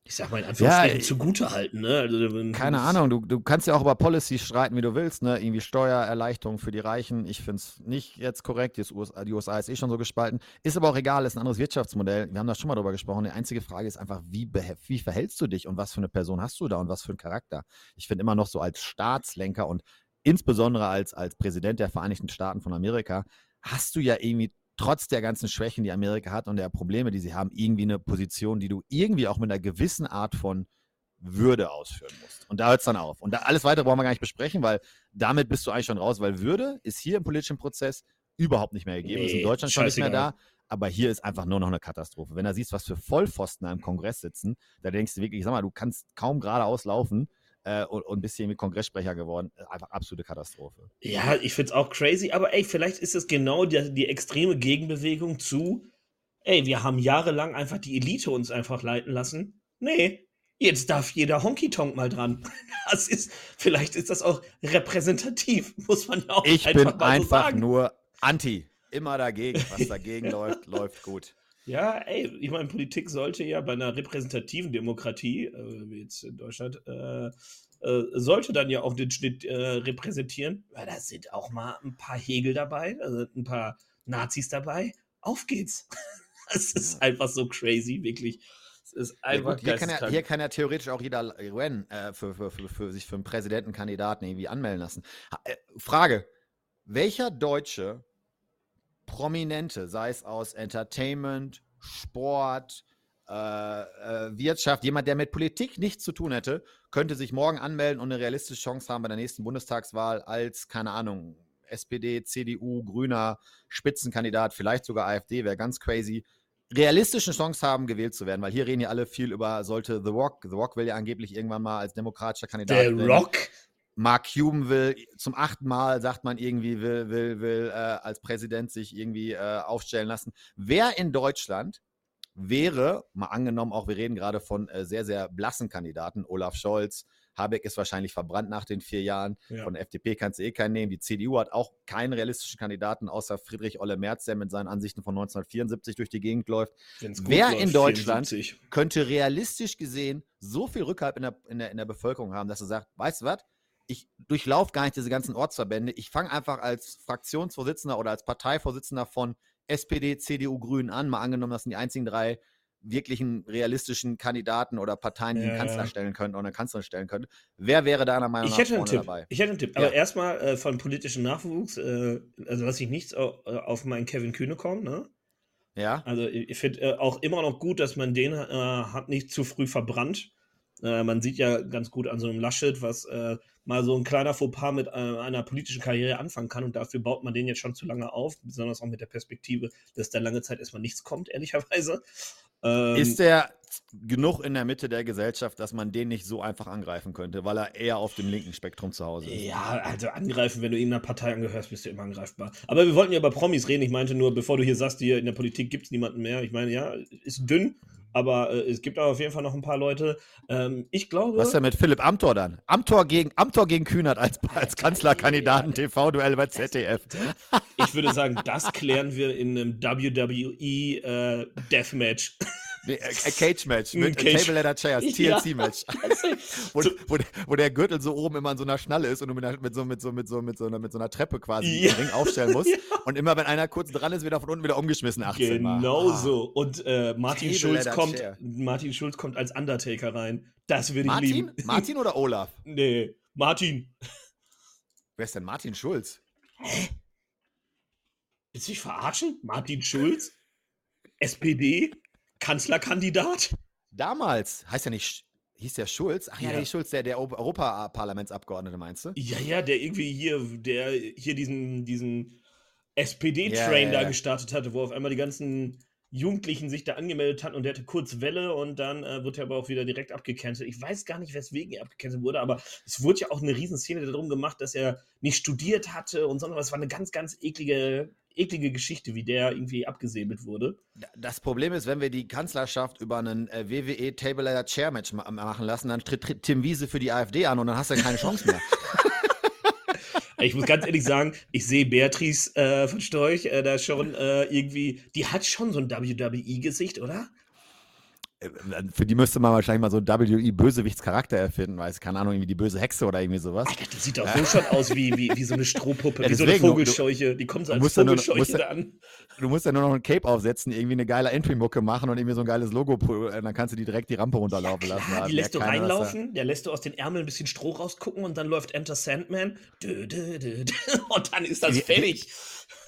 ich sag mal in Anführungsstrichen, Ja, zugute halten, ne? Also, Keine Ahnung, du, du kannst ja auch über Policy streiten, wie du willst, ne? Irgendwie Steuererleichterung für die Reichen. Ich finde es nicht jetzt korrekt. Die USA, die USA ist eh schon so gespalten. Ist aber auch egal, ist ein anderes Wirtschaftsmodell. Wir haben da schon mal drüber gesprochen. Die einzige Frage ist einfach, wie, wie verhältst du dich und was für eine Person hast du da und was für einen Charakter? Ich finde immer noch so als Staatslenker und insbesondere als, als Präsident der Vereinigten Staaten von Amerika, hast du ja irgendwie trotz der ganzen Schwächen, die Amerika hat und der Probleme, die sie haben, irgendwie eine Position, die du irgendwie auch mit einer gewissen Art von Würde ausführen musst. Und da hört es dann auf. Und da, alles weitere brauchen wir gar nicht besprechen, weil damit bist du eigentlich schon raus, weil Würde ist hier im politischen Prozess überhaupt nicht mehr gegeben. ist in Nee, Deutschland schon nicht mehr da. Aber hier ist einfach nur noch eine Katastrophe. Wenn du siehst, was für Vollpfosten da im Kongress sitzen, da denkst du wirklich, sag mal, du kannst kaum geradeaus laufen äh, und, und bist hier irgendwie Kongresssprecher geworden. Einfach absolute Katastrophe. Ja, ich find's auch crazy, aber ey, vielleicht ist es genau die, die extreme Gegenbewegung zu, ey, wir haben jahrelang einfach die Elite uns einfach leiten lassen. Nee, jetzt darf jeder Honky-Tonk mal dran. Das ist, vielleicht ist das auch repräsentativ, muss man ja auch Ich einfach bin mal so einfach sagen. nur anti. Immer dagegen. Was dagegen läuft, läuft gut. Ja, ey, ich meine, Politik sollte ja bei einer repräsentativen Demokratie, äh, wie jetzt in Deutschland, äh, äh, sollte dann ja auch den Schnitt äh, repräsentieren. Weil da sind auch mal ein paar Hegel dabei, also ein paar Nazis dabei. Auf geht's. Das ist einfach so crazy, wirklich. Es ist Ja, einfach gut, hier, kann ja, hier kann ja theoretisch auch jeder rennen, äh, für, für, für, für sich für einen Präsidentenkandidaten irgendwie anmelden lassen. Äh, Frage: Welcher deutsche Prominente, sei es aus Entertainment, Sport, äh, äh, Wirtschaft, jemand, der mit Politik nichts zu tun hätte, könnte sich morgen anmelden und eine realistische Chance haben bei der nächsten Bundestagswahl als, keine Ahnung, SPD, CDU, Grüner, Spitzenkandidat, vielleicht sogar AfD, wäre ganz crazy, realistische Chance haben, gewählt zu werden, weil hier reden ja alle viel über, sollte The Rock, The Rock will ja angeblich irgendwann mal als demokratischer Kandidat Der werden. Rock. Mark Cuban will zum achten Mal, sagt man irgendwie, will, will, will äh, als Präsident sich irgendwie äh, aufstellen lassen. Wer in Deutschland wäre, mal angenommen, auch wir reden gerade von äh, sehr, sehr blassen Kandidaten, Olaf Scholz, Habeck ist wahrscheinlich verbrannt nach den vier Jahren. Ja. Von der FDP kannst du eh keinen nehmen. Die CDU hat auch keinen realistischen Kandidaten, außer Friedrich Olle Merz, der mit seinen Ansichten von 1974 durch die Gegend läuft Wer läuft, in Deutschland 74. könnte realistisch gesehen so viel Rückhalt in der, in der, in der Bevölkerung haben, dass er sagt, weißt du was, ich durchlaufe gar nicht diese ganzen Ortsverbände, ich fange einfach als Fraktionsvorsitzender oder als Parteivorsitzender von SPD, CDU, Grünen an, mal angenommen, das sind die einzigen drei wirklichen realistischen Kandidaten oder Parteien, die Ja, einen Kanzler stellen könnten oder eine Kanzlerin stellen könnten. Wer wäre deiner Meinung Ich nach hätte einen Tipp. dabei? Ich hätte einen Tipp. Ja. Aber erstmal äh, von politischem Nachwuchs, äh, also lasse ich nichts äh, auf meinen Kevin Kühne kommen, ne? Ja? Also ich ich finde äh, auch immer noch gut, dass man den äh, hat nicht zu früh verbrannt. Äh, man sieht ja ganz gut an so einem Laschet, was äh, mal so ein kleiner Fauxpas mit äh, einer politischen Karriere anfangen kann und dafür baut man den jetzt schon zu lange auf, besonders auch mit der Perspektive, dass da lange Zeit erstmal nichts kommt, ehrlicherweise. Ähm, Ist der genug in der Mitte der Gesellschaft, dass man den nicht so einfach angreifen könnte, weil er eher auf dem linken Spektrum zu Hause ist? Ja, also angreifen, wenn du irgendeiner Partei angehörst, bist du immer angreifbar. Aber wir wollten ja über Promis reden. Ich meinte nur, bevor du hier sagst, hier in der Politik gibt es niemanden mehr. Ich meine, ja, ist dünn, aber äh, es gibt auf jeden Fall noch ein paar Leute. Ähm, ich glaube. Was ist denn mit Philipp Amthor dann? Amthor gegen, Amthor gegen Kühnert als, als Kanzlerkandidaten TV-Duell bei ZDF. Ich würde sagen, das klären wir in einem WWE äh, Deathmatch. Nee, äh, äh, Cage-Match Ein mit Cage- Table Ladder Chairs, Ja. TLC-Match. wo, wo, der- wo der Gürtel so oben immer an so einer Schnalle ist und du mit, einer- mit, so, mit, so, mit, so, mit, so, einer, mit so einer Treppe quasi Ja. den Ring aufstellen musst. Ja. Und immer wenn einer kurz dran ist, wird er von unten wieder umgeschmissen 18 Mal. Genau Ah. so. Und äh, Martin Table Schulz Ladder kommt. Chair. Martin Schulz kommt als Undertaker rein. Das würde ich Martin? lieben. Martin oder Olaf? Nee, Martin. Wer ist denn Martin Schulz? Willst du mich verarschen? Martin Schulz? SPD? Kanzlerkandidat? Damals, heißt ja nicht, hieß der Schulz? Ach ja, Ja. der Schulz, der, der Eu- Europaparlamentsabgeordnete, meinst du? Ja, ja, der irgendwie hier, der hier diesen, diesen SPD-Train Ja, ja, da gestartet hatte, wo auf einmal die ganzen Jugendlichen sich da angemeldet hatten und der hatte kurz Welle und dann äh, wird er aber auch wieder direkt abgecancelt. Ich weiß gar nicht, weswegen er abgecancelt wurde, aber es wurde ja auch eine Riesenszene darum gemacht, dass er nicht studiert hatte und sondern es war eine ganz, ganz eklige, eklige Geschichte, wie der irgendwie abgesäbelt wurde. Das Problem ist, wenn wir die Kanzlerschaft über einen äh, WWE Table Ladder Chair Match ma machen lassen, dann tritt, Tim Wiese für die AfD an und dann hast du keine Chance mehr. Ich muss ganz ehrlich sagen, ich sehe Beatrice äh, von Storch äh, da schon äh, irgendwie, die hat schon so ein WWE-Gesicht, oder? Äh, für die müsste man wahrscheinlich mal so einen WI-Bösewichtscharakter erfinden, weiß keine Ahnung, irgendwie die böse Hexe oder irgendwie sowas. Alter, die sieht doch so schon aus wie, wie, wie so eine Strohpuppe, ja, wie so eine Vogelscheuche. Die kommt so als Vogelscheuche da an. Du musst ja nur noch ein Cape aufsetzen, irgendwie eine geile Entry-Mucke machen und irgendwie so ein geiles Logo, dann kannst du die direkt die Rampe runterlaufen ja, lassen. Die lässt du reinlaufen, der lässt du aus den Ärmeln ein bisschen Stroh rausgucken und dann läuft Enter Sandman dö, dö, dö, und dann ist das fertig die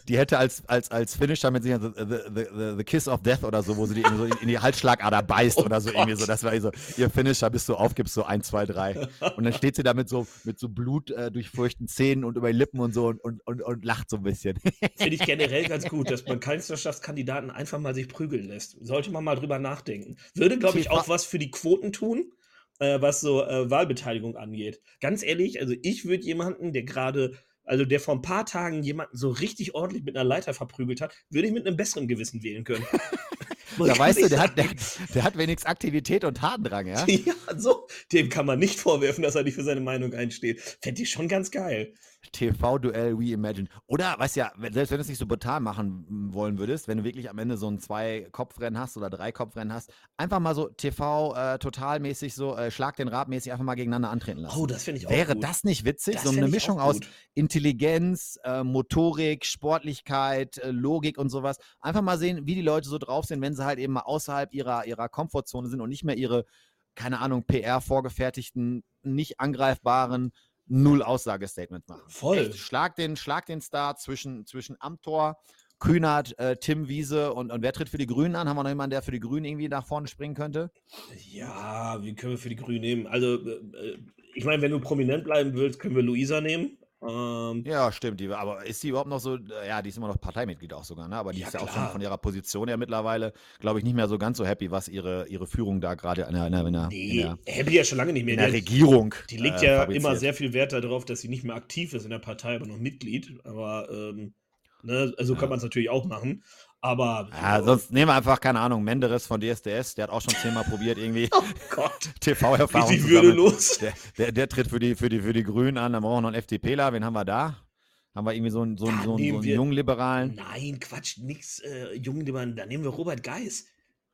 hätte als, als, als Finisher mit sich the, the, the, the, Kiss of Death oder so, wo sie die so in die Halsschlagader beißt oh oder so Gott. irgendwie so. Das war so ihr Finisher, bis du aufgibst, so 1, 2, 3. Und dann steht sie da mit so, mit so Blut äh, durchfurchten Zähnen und über die Lippen und so und, und, und, und lacht so ein bisschen. Finde ich generell ganz gut, dass man Kanzlerschaftskandidaten einfach mal sich prügeln lässt. Sollte man mal drüber nachdenken. Würde, glaube ich, auch was für die Quoten tun äh, was so äh, Wahlbeteiligung angeht. Ganz ehrlich, also ich würde jemanden, der gerade also der vor ein paar Tagen jemanden so richtig ordentlich mit einer Leiter verprügelt hat, würde ich mit einem besseren Gewissen wählen können. ja, weißt du, der hat, der, der, hat wenigstens Aktivität und Tatendrang, ja? Ja, so. Dem kann man nicht vorwerfen, dass er nicht für seine Meinung einsteht. Fände ich schon ganz geil. TV-Duell We Imagine. Oder, weißt ja, selbst wenn du es nicht so brutal machen wollen würdest, wenn du wirklich am Ende so ein Zwei-Kopf-Rennen hast oder Drei-Kopf-Rennen hast, einfach mal so TV-totalmäßig äh, so, äh, Schlag den Rad mäßig einfach mal gegeneinander antreten lassen. Oh, das finde ich auch Wäre gut. das nicht witzig? Das so eine Mischung aus Intelligenz, äh, Motorik, Sportlichkeit, äh, Logik und sowas. Einfach mal sehen, wie die Leute so drauf sind, wenn sie halt eben mal außerhalb ihrer, ihrer Komfortzone sind und nicht mehr ihre, keine Ahnung, PR vorgefertigten, nicht angreifbaren null Aussagestatement machen. Voll. Echt, schlag, den, schlag den Star zwischen, zwischen Amtor, Kühnert, äh, Tim Wiese und, und wer tritt für die Grünen an? Haben wir noch jemanden, der für die Grünen irgendwie nach vorne springen könnte? Ja, wie können wir für die Grünen nehmen? Also, äh, äh ich meine, wenn du prominent bleiben willst, können wir Luisa nehmen. Ähm, ja, stimmt. Die, aber ist sie überhaupt noch so? Ja, die ist immer noch Parteimitglied auch sogar, ne? Aber die ja, ist ja klar. auch schon von ihrer Position her mittlerweile, glaube ich, nicht mehr so ganz so happy, was ihre, ihre Führung da gerade in der, in, der, in, der, nee, happy ja schon lange nicht mehr. In der, Regierung. Die legt äh, ja immer sehr viel Wert darauf, dass sie nicht mehr aktiv ist in der Partei, aber noch Mitglied. Aber ähm, ne, also ja. kann man es natürlich auch machen. Aber. Ja, sonst nehmen wir einfach, keine Ahnung, Menderes von DSDS, der hat auch schon zehnmal probiert, irgendwie oh TV-Erfahrung. Richtig würdelos. Der, der, der, tritt für die, für, die, für die Grünen an, dann brauchen wir noch einen FDPler. Wen haben wir da? Haben wir irgendwie so einen, so einen, so einen, so einen jungen Liberalen? Nein, Quatsch, nix äh, jungen Liberalen. Da nehmen wir Robert Geis.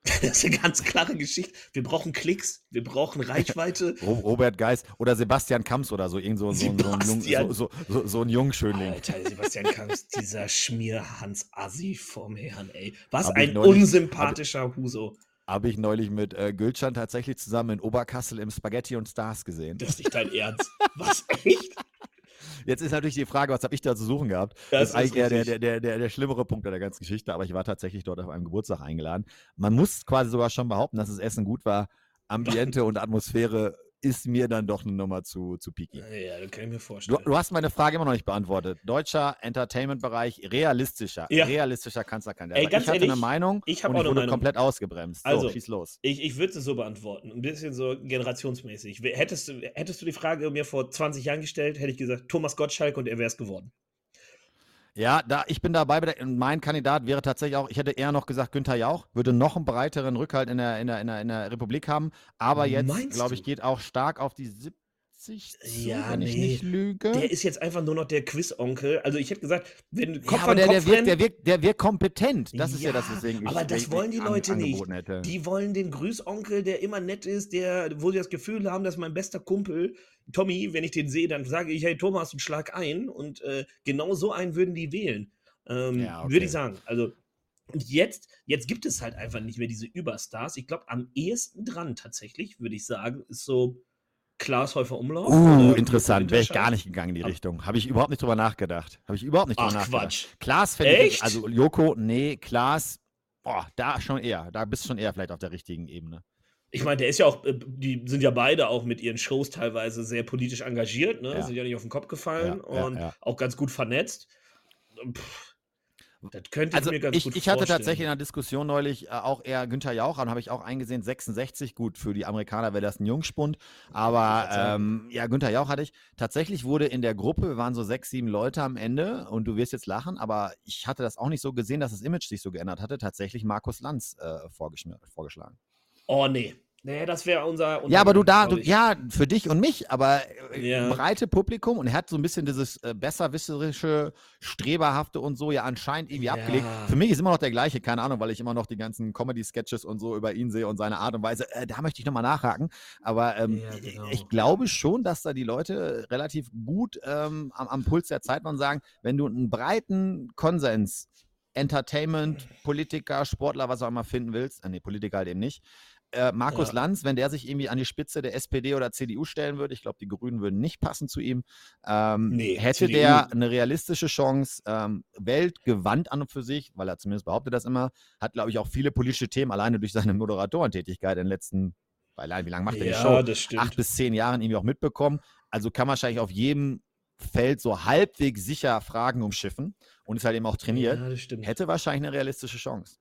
Das ist eine ganz klare Geschichte. Wir brauchen Klicks, wir brauchen Reichweite. Robert Geis oder Sebastian Kamps oder so, irgend so, so, so, ein, so, so, so ein Jungschönling. Alter, Sebastian Kamps, dieser Schmierhans Assi vom Herrn, ey. Was hab ein neulich, unsympathischer hab, Huso. Habe ich neulich mit äh, Gülcan tatsächlich zusammen in Oberkassel im Spaghetti und Stars gesehen. Das ist nicht dein Ernst. Was, echt? Jetzt ist natürlich die Frage, was habe ich da zu suchen gehabt? Das, das ist eigentlich eher der, der, der, der, der schlimmere Punkt der ganzen Geschichte, aber ich war tatsächlich dort auf einem Geburtstag eingeladen. Man muss quasi sogar schon behaupten, dass das Essen gut war. Ambiente und Atmosphäre ist mir dann doch eine Nummer zu, zu picky. Ja, das kann ich mir vorstellen. Du, du hast meine Frage immer noch nicht beantwortet. Deutscher Entertainment-Bereich, realistischer, ja. realistischer Kanzlerkandidat. Ey, ganz ich hatte ehrlich, eine Meinung ich und ich wurde Meinung. komplett ausgebremst. So, also, schieß los. Ich, ich würde es so beantworten, ein bisschen so generationsmäßig. Hättest, hättest du die Frage mir vor 20 Jahren gestellt, hätte ich gesagt, Thomas Gottschalk und er wäre es geworden. Ja, da, ich bin dabei. Mein Kandidat wäre tatsächlich auch, ich hätte eher noch gesagt, Günther Jauch würde noch einen breiteren Rückhalt in der, in der, in der, in der Republik haben. Aber jetzt, glaube ich, geht auch stark auf die 70 zu, ja, wenn nee. ich nicht lüge. Der ist jetzt einfach nur noch der Quiz-Onkel. Also ich hätte gesagt, wenn Kopf ja, aber an der, Kopf der, wirkt, der, wirkt, der wirkt kompetent. Das ist ja, das, weswegen ich Aber das wollen die Leute an, nicht. Hätte. Die wollen den Grüßonkel, der immer nett ist, der, wo sie das Gefühl haben, dass mein bester Kumpel, Tommy, wenn ich den sehe, dann sage ich, hey Thomas, und schlag ein. Und äh, genau so einen würden die wählen. Ähm, ja, okay. Würde ich sagen. Also, und jetzt, jetzt gibt es halt einfach nicht mehr diese Überstars. Ich glaube, am ehesten dran tatsächlich, würde ich sagen, ist so Klaas Häufer Umlauf. Uh, interessant. Wäre ich gar nicht gegangen in die Richtung. Habe ich überhaupt nicht drüber nachgedacht. Habe ich überhaupt nicht drüber Ach, nachgedacht. Quatsch. Klaas fände ich, also Joko, nee, Klaas, boah, da schon eher. Da bist du schon eher vielleicht auf der richtigen Ebene. Ich meine, der ist ja auch, äh, die sind ja beide auch mit ihren Shows teilweise sehr politisch engagiert, ne? Ja. Sind ja nicht auf den Kopf gefallen ja, und ja, auch ganz gut vernetzt. Pff, das könnte also ich mir ganz ich, gut ich hatte tatsächlich in der Diskussion neulich äh, auch eher Günther Jauch an, habe ich auch eingesehen, 66, gut, für die Amerikaner wäre das ein Jungspund, aber ähm, ja, Günther Jauch hatte ich. Tatsächlich wurde in der Gruppe, wir waren so sechs, sieben Leute am Ende und du wirst jetzt lachen, aber ich hatte das auch nicht so gesehen, dass das Image sich so geändert hatte, tatsächlich Markus Lanz äh, vorgeschlagen. Oh nee. Nee, das wäre unser. Ja, aber du da, du, ja, für dich und mich, aber äh, Ja. breite Publikum und er hat so ein bisschen dieses äh, besserwisserische, streberhafte und so ja anscheinend irgendwie Ja. abgelegt. Für mich ist immer noch der gleiche, keine Ahnung, weil ich immer noch die ganzen Comedy-Sketches und so über ihn sehe und seine Art und Weise. Äh, da möchte ich nochmal nachhaken. Aber ähm, Ja, genau. ich glaube schon, dass da die Leute relativ gut ähm, am, am Puls der Zeit waren und sagen, wenn du einen breiten Konsens Entertainment, Politiker, Sportler, was auch immer finden willst, äh, nee, Politiker halt eben nicht, äh, Markus Ja. Lanz, wenn der sich irgendwie an die Spitze der SPD oder CDU stellen würde, ich glaube, die Grünen würden nicht passen zu ihm, ähm, Nee, hätte CDU. der eine realistische Chance, ähm, weltgewandt an und für sich, weil er zumindest behauptet das immer, hat, glaube ich, auch viele politische Themen alleine durch seine Moderatorentätigkeit in den letzten, weil wie lange macht er die ja, Show? das stimmt. Acht bis zehn Jahren irgendwie auch mitbekommen. Also kann wahrscheinlich auf jedem Feld so halbwegs sicher Fragen umschiffen und ist halt eben auch trainiert. Ja. Hätte wahrscheinlich eine realistische Chance.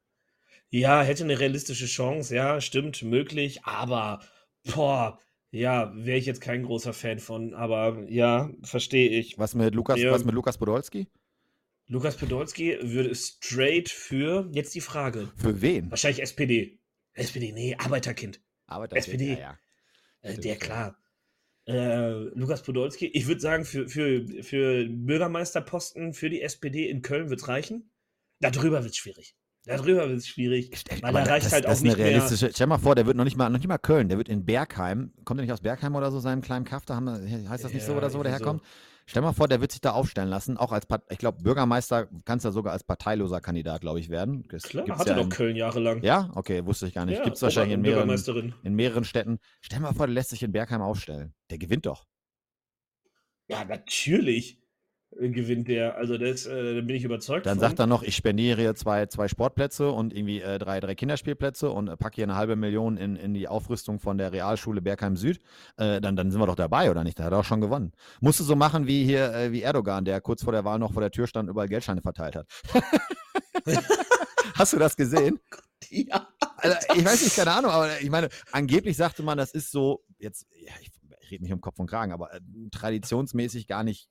Ja, hätte eine realistische Chance, ja, stimmt, möglich, aber boah, ja, wäre ich jetzt kein großer Fan von, aber ja, verstehe ich. Was mit Lukas, Ja. was mit Lukas Podolski? Lukas Podolski würde straight für, jetzt die Frage, Für wen? wahrscheinlich SPD. SPD, nee, Arbeiterkind. Aber SPD. Ja, ja. Äh, der klar. Äh, Lukas Podolski, ich würde sagen, für, für, für Bürgermeisterposten für die SPD in Köln wird es reichen. Darüber wird es schwierig. Darüber wird es schwierig. Stell- Weil aber da- reicht das, halt das auch nicht mehr- realistische. Stell mal vor, der wird noch nicht mal, noch nicht mal Köln, der wird in Bergheim. Kommt er nicht aus Bergheim oder so, seinem kleinen Kaff? Da haben heißt das nicht so Ja, oder so, wo der irgendwie so. herkommt? Stell mal vor, der wird sich da aufstellen lassen. Auch als, ich glaube, Bürgermeister kannst du ja sogar als parteiloser Kandidat, glaube ich, werden. Das Klar, hatte ja doch in, Köln jahrelang. Ja, okay, wusste ich gar nicht. Ja, Gibt es wahrscheinlich in mehreren, in mehreren Städten. Stell mal vor, der lässt sich in Bergheim aufstellen. Der gewinnt doch. Ja, natürlich gewinnt der. Also das, äh, da bin ich überzeugt Dann von. sagt er noch, ich spendiere hier zwei, zwei Sportplätze und irgendwie äh, drei, drei Kinderspielplätze und äh, packe hier eine halbe Million in, in die Aufrüstung von der Realschule Bergheim Süd. Äh, dann, dann sind wir doch dabei, oder nicht? Da hat er auch schon gewonnen. Musst du so machen wie hier, äh, wie Erdogan, der kurz vor der Wahl noch vor der Tür stand und überall Geldscheine verteilt hat. Hast du das gesehen? ja. Also, ich weiß nicht, keine Ahnung, aber ich meine, angeblich sagte man, das ist so, jetzt, ja, ich, ich rede mich um Kopf und Kragen, aber äh, traditionsmäßig gar nicht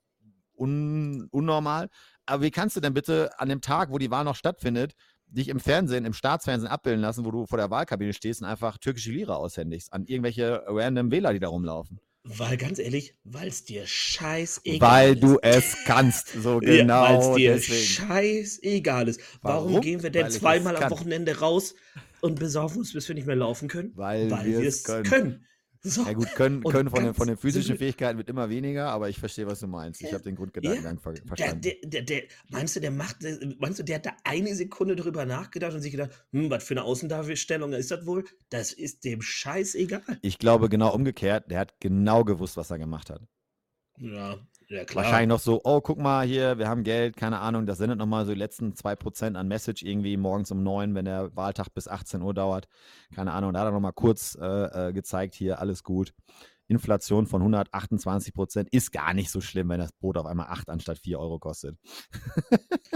un, unnormal. Aber wie kannst du denn bitte an dem Tag, wo die Wahl noch stattfindet, dich im Fernsehen, im Staatsfernsehen abbilden lassen, wo du vor der Wahlkabine stehst und einfach türkische Lira aushändigst an irgendwelche random Wähler, die da rumlaufen? Weil ganz ehrlich, weil es dir scheißegal Weil ist. du es kannst. So Ja, genau weil es dir deswegen. scheißegal ist. Warum, Warum? gehen wir Weil denn zweimal am. Wochenende raus und besaufen uns, bis wir nicht mehr laufen können? Weil, wir wir es können. können. So. Ja gut, können, können von, den, von den physischen Fähigkeiten wird immer weniger, aber ich verstehe, was du meinst. Ich Ja, habe den Grundgedankengang ver Der, verstanden. der, der, der, meinst du, der macht, meinst du, der hat da eine Sekunde drüber nachgedacht und sich gedacht, hm, was für eine Außendarstellung ist das wohl? Das ist dem Scheiß egal. Ich glaube genau umgekehrt, der hat genau gewusst, was er gemacht hat. Ja, ja klar. Wahrscheinlich noch so, oh, guck mal hier, wir haben Geld, keine Ahnung, das sendet nochmal so die letzten 2% an Message irgendwie morgens um 9, wenn der Wahltag bis 18 Uhr dauert. Keine Ahnung, da hat er nochmal kurz äh, äh, gezeigt, hier, alles gut. Inflation von 128 Prozent ist gar nicht so schlimm, wenn das Brot auf einmal 8 anstatt 4 Euro kostet.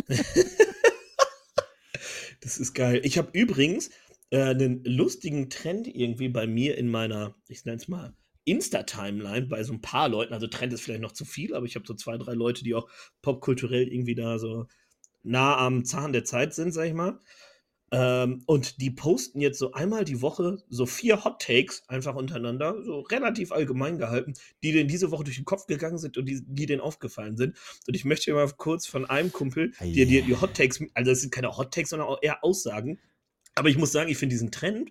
Das ist geil. Ich habe übrigens äh, einen lustigen Trend irgendwie bei mir in meiner, ich nenne es mal, Insta-Timeline bei so ein paar Leuten. Also Trend ist vielleicht noch zu viel, aber ich habe so zwei, drei Leute, die auch popkulturell irgendwie da so nah am Zahn der Zeit sind, sag ich mal. Ähm, und die posten jetzt so einmal die Woche so vier Hot Takes einfach untereinander, so relativ allgemein gehalten, die denen diese Woche durch den Kopf gegangen sind und die, die denen aufgefallen sind. Und ich möchte mal kurz von einem Kumpel, der dir die Hot Takes, also das sind keine Hot Takes, sondern auch eher Aussagen. Aber ich muss sagen, ich finde diesen Trend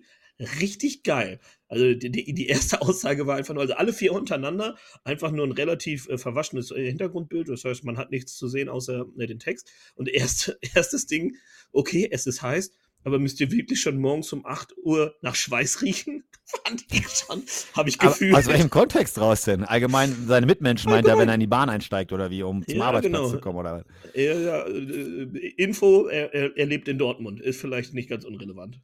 richtig geil. Also die, die, erste Aussage war einfach nur, also alle vier untereinander, einfach nur ein relativ äh, verwaschenes äh, Hintergrundbild. Das heißt, man hat nichts zu sehen außer äh, den Text. Und erste, erstes Ding, okay, es ist heiß, aber müsst ihr wirklich schon morgens um 8 Uhr nach Schweiß riechen? Fand ich schon, habe ich gefühlt. aus welchem Kontext raus denn? Allgemein seine Mitmenschen meint er, wenn er in die Bahn einsteigt oder wie, um zum Ja, Arbeitsplatz genau. zu kommen oder? Ja, ja, äh, Info, er, er, er lebt in Dortmund. Ist vielleicht nicht ganz unrelevant.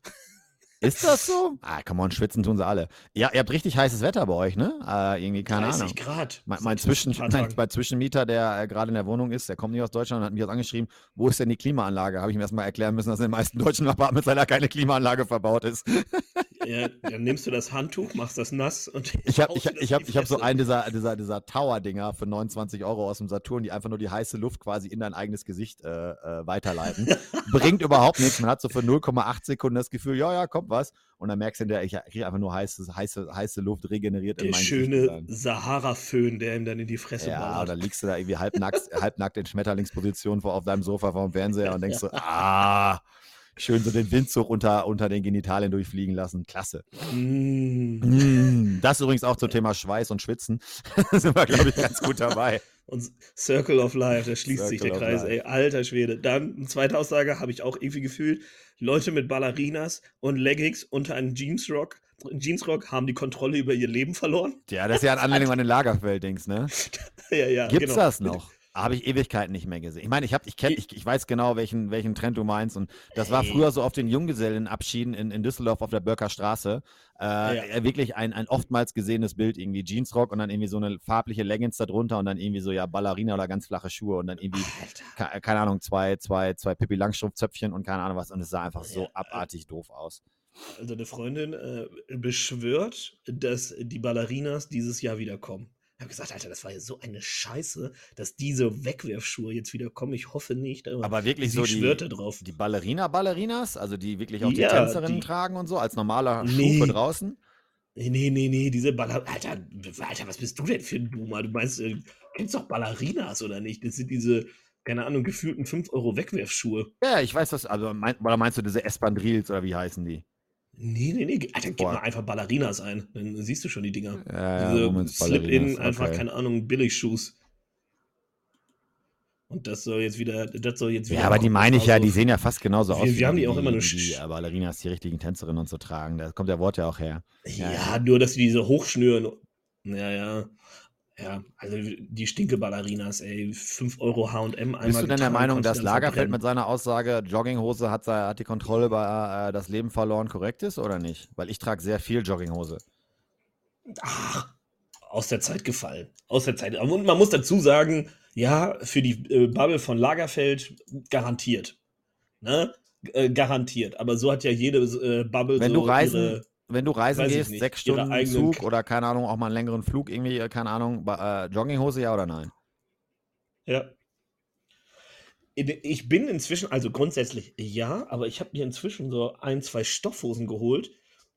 Ist das so? Ah, come on, schwitzen tun sie alle. Ja, ihr habt richtig heißes Wetter bei euch, ne? Äh, irgendwie, keine 30 Ahnung. Grad. Mein, mein, Zwischen, mein, mein Zwischenmieter, der äh, gerade in der Wohnung ist, der kommt nicht aus Deutschland und hat mich jetzt angeschrieben, wo ist denn die Klimaanlage? Habe ich ihm erstmal erklären müssen, dass in den meisten deutschen Apartments leider keine Klimaanlage verbaut ist. Ja, dann nimmst du das Handtuch, machst das nass und Ich habe ich, ich hab, ich hab so einen dieser, dieser, dieser Tower-Dinger für 29 Euro aus dem Saturn, die einfach nur die heiße Luft quasi in dein eigenes Gesicht äh, äh, weiterleiten. Bringt überhaupt nichts. Man hat so für 0,8 Sekunden das Gefühl, ja, ja, kommt was. Und dann merkst du hinterher, ich kriege einfach nur heiße, heiße, heiße Luft regeneriert Der schöne. Sahara-Föhn, der ihm dann in die Fresse Ja, ballert. oder liegst du da irgendwie halbnackt, halbnackt in Schmetterlingsposition vor auf deinem Sofa vor dem Fernseher und denkst so, ah, schön so den Windzug unter, unter den Genitalien durchfliegen lassen. Klasse. Mm. Mm, Das übrigens auch zum Thema Schweiß und Schwitzen. Da sind wir, glaube ich, ganz gut dabei. Und Circle of Life, da schließt sich Circle der of Kreis, Life. ey, alter Schwede. Dann, eine zweite Aussage, habe ich auch irgendwie gefühlt, Leute mit Ballerinas und Leggings unter einem Jeansrock, Jeansrock haben die Kontrolle über ihr Leben verloren. Ja, das ist ja ein Anlehnung an den Lagerfeld-Dings, ne? ja, ja, Gibt's genau. das noch? Habe ich Ewigkeiten nicht mehr gesehen. Ich meine, ich, hab, ich, kenn, ich, ich weiß genau, welchen, welchen Trend du meinst. Und das war früher so auf den Junggesellenabschieden in, in Düsseldorf auf der Börker Straße. Äh, äh, Wirklich ein, ein oftmals gesehenes Bild, irgendwie Jeansrock und dann irgendwie so eine farbliche Leggings da drunter und dann irgendwie so, ja, Ballerina oder ganz flache Schuhe und dann irgendwie, ke- keine Ahnung, zwei, zwei, zwei Pippi Langstrumpfzöpfchen und keine Ahnung was. Und es sah einfach so Ja, abartig doof aus. Also eine Freundin äh, beschwört, dass die Ballerinas dieses Jahr wiederkommen. Ich habe gesagt, Alter, das war ja so eine Scheiße, dass diese Wegwerfschuhe jetzt wieder kommen. Ich hoffe nicht. Aber wirklich sie so die, drauf. die Ballerina-Ballerinas, also die wirklich auch die Ja, Tänzerinnen die- tragen und so, als normaler Schuh Nee. für draußen. Nee, nee, nee, nee, diese Baller... Alter, Alter, was bist du denn für ein Boomer? Du meinst, äh, kennst doch Ballerinas oder nicht? Das sind diese, keine Ahnung, gefühlten 5 Euro Wegwerfschuhe. Ja, ich weiß was, also mein, oder meinst du diese Espandrils oder wie heißen die? Nee, nee, nee. Alter, gib Boah. mal einfach Ballerinas ein. Dann siehst du schon die Dinger. Ja, diese Women's Slip-In, einfach, okay. keine Ahnung, Billigschuhs. Und das soll jetzt wieder, das soll jetzt wieder. Ja, aber die meine ich ja, Also, die sehen ja fast genauso wir- aus. wir haben die auch immer nur die Ballerinas, die richtigen Tänzerinnen und so tragen. Da kommt der Wort ja auch her. Ja, ja. nur, dass sie diese hochschnüren. Ja, ja. Ja, also die stinke Ballerinas, ey. 5 Euro HM einmal. Bist du denn der Meinung, dass Lagerfeld mit seiner Aussage, Jogginghose hat, hat die Kontrolle über äh, das Leben verloren, korrekt ist oder nicht? Weil ich trage sehr viel Jogginghose. Ach, aus der Zeit gefallen. Aus der Zeit. Und man muss dazu sagen, ja, für die äh, Bubble von Lagerfeld garantiert. Ne? Äh, garantiert. Aber so hat ja jede äh, Bubble Wenn so du reisen, ihre. Wenn du reisen weiß gehst, sechs Stunden Zug oder keine Ahnung, auch mal einen längeren Flug, irgendwie, äh, keine Ahnung, äh, Jogginghose, ja oder nein? Ja. Ich bin inzwischen, also grundsätzlich ja, aber ich habe mir inzwischen so ein, zwei Stoffhosen geholt,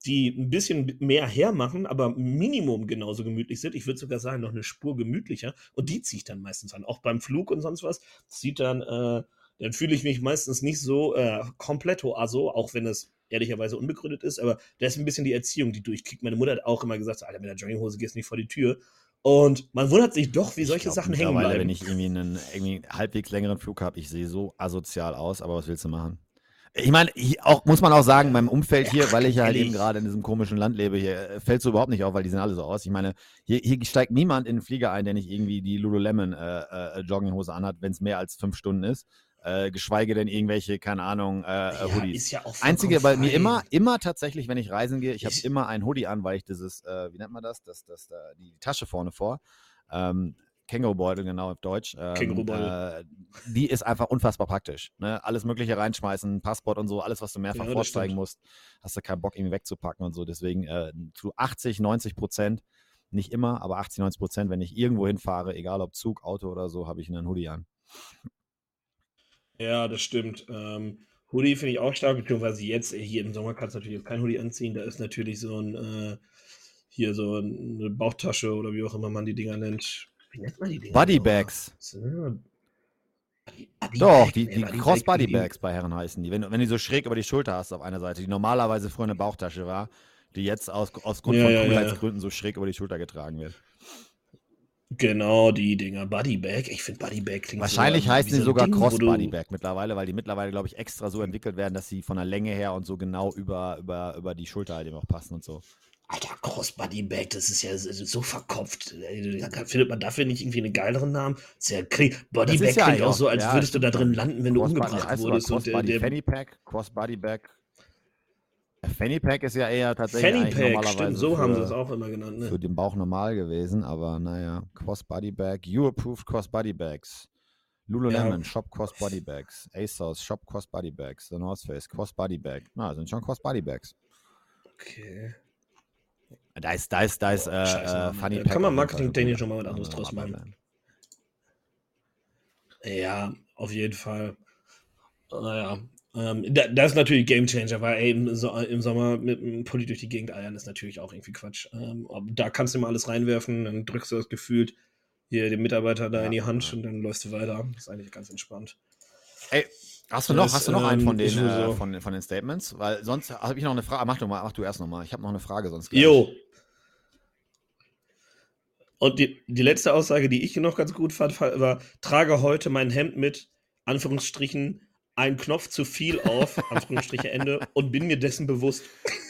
die ein bisschen mehr hermachen, aber Minimum genauso gemütlich sind. Ich würde sogar sagen, noch eine Spur gemütlicher. Und die ziehe ich dann meistens an. Auch beim Flug und sonst was. Sieht dann, äh, dann fühle ich mich meistens nicht so äh, komplett aso, auch wenn es ehrlicherweise unbegründet ist. Aber da ist ein bisschen die Erziehung, die durchkickt. Meine Mutter hat auch immer gesagt, Alter, mit der Jogginghose gehst du nicht vor die Tür. Und man wundert sich doch, wie solche glaub, Sachen hängen bleiben. Wenn ich irgendwie einen irgendwie halbwegs längeren Flug habe, ich sehe so asozial aus, aber was willst du machen? Ich meine, auch muss man auch sagen, meinem Umfeld hier, weil ich ja halt eben gerade in diesem komischen Land lebe, hier äh, fällt so überhaupt nicht auf, weil die sehen alle so aus. Ich meine, hier, hier steigt niemand in den Flieger ein, der nicht irgendwie die Lululemon äh, äh, Jogginghose anhat, wenn es mehr als fünf Stunden ist. Äh, geschweige denn irgendwelche, keine Ahnung, äh, Ja, Hoodies. ist ja auch Einzige bei vollkommen mir immer, immer tatsächlich, wenn ich reisen gehe, ich habe immer ein Hoodie an, weil ich dieses, äh, wie nennt man das, das, das, da, die Tasche vorne vor, ähm, Kängurubeutel, genau auf Deutsch. Ähm, Kängurubeutel. Äh, die ist einfach unfassbar praktisch. Ne? Alles Mögliche reinschmeißen, Passport und so, alles, was du mehrfach Ja, vorzeigen musst, hast du keinen Bock irgendwie wegzupacken und so. Deswegen äh, zu 80, 90 Prozent, nicht immer, aber 80, 90 Prozent, wenn ich irgendwo hinfahre, egal ob Zug, Auto oder so, habe ich einen Hoodie an. Ja, das stimmt. Ähm, Hoodie finde ich auch stark, beziehungsweise jetzt, äh, hier im Sommer kannst du natürlich jetzt kein Hoodie anziehen. Da ist natürlich so ein, äh, hier so eine Bauchtasche oder wie auch immer man die Dinger nennt. Wie nennt man die Dinger? Body nochmal? Bags. So, Body- Body Doch, die, die Body Cross Bag, Body die- Bags bei Herren heißen die. Wenn, du- wenn die so schräg über die Schulter hast auf einer Seite, die normalerweise früher eine Bauchtasche war, die jetzt aus, aus Grund Ja, von ja, ja. Coolheitsgründen so schräg über die Schulter getragen wird. Genau, die Dinger. Body Bag. Ich finde Body Bag klingt Wahrscheinlich so, heißen die so sogar Ding, Cross du- Body Bag mittlerweile, weil die mittlerweile, glaube ich, extra so entwickelt werden, dass sie von der Länge her und so genau über, über, über die Schulter halt eben auch passen und so. Alter, Crossbody Bag, das ist ja so- verkopft. Da Findet man dafür nicht irgendwie einen geileren Namen? Das ist ja krieg, Body Das Bag ist ja klingt auch so, als ja, würdest du da drin landen, wenn du umgebracht wurdest. Der, Crossbody der Fanny Pack, Cross Body Bag. Fanny Pack ist ja eher tatsächlich Fanny Pack, normalerweise stimmt, so haben sie für- es auch immer genannt. für Ne? den Bauch normal gewesen, aber naja, Cross Body Bag, You Approved Cross Body Bags. Lululemon, Ja. Shop Cross Body Bags. ASOS, Shop Cross Body Bags. The North Face, Cross Body Bag. Na, sind schon Cross Body Bags. Okay. Da ist, da ist, da ist, äh, Scheiße, äh. Funny Da Pack kann man marketingtechnisch gut. noch mal was anderes draus man machen. bleiben. Ja, auf jeden Fall. Naja. Ähm, da, das ist natürlich Game Changer, weil ey, im, so im Sommer mit einem Pulli durch die Gegend eiern ist natürlich auch irgendwie Quatsch. Ähm, da kannst du mal alles reinwerfen, dann drückst du das gefühlt hier den Mitarbeiter da Ja, in die Hand und dann läufst du weiter. Das ist eigentlich ganz entspannt. Ey, hast du Das, noch, hast du noch einen ähm, von den, ist äh, sowieso- von, von den Statements? Weil sonst habe ich noch eine Frage. Mach du mal, mach du erst noch mal. Ich habe noch eine Frage sonst. gleich. Jo. Und die, die letzte Aussage, die ich noch ganz gut fand, war: trage heute mein Hemd mit, Anführungsstrichen, einen Knopf zu viel auf, Anführungsstriche Ende, und bin mir dessen bewusst.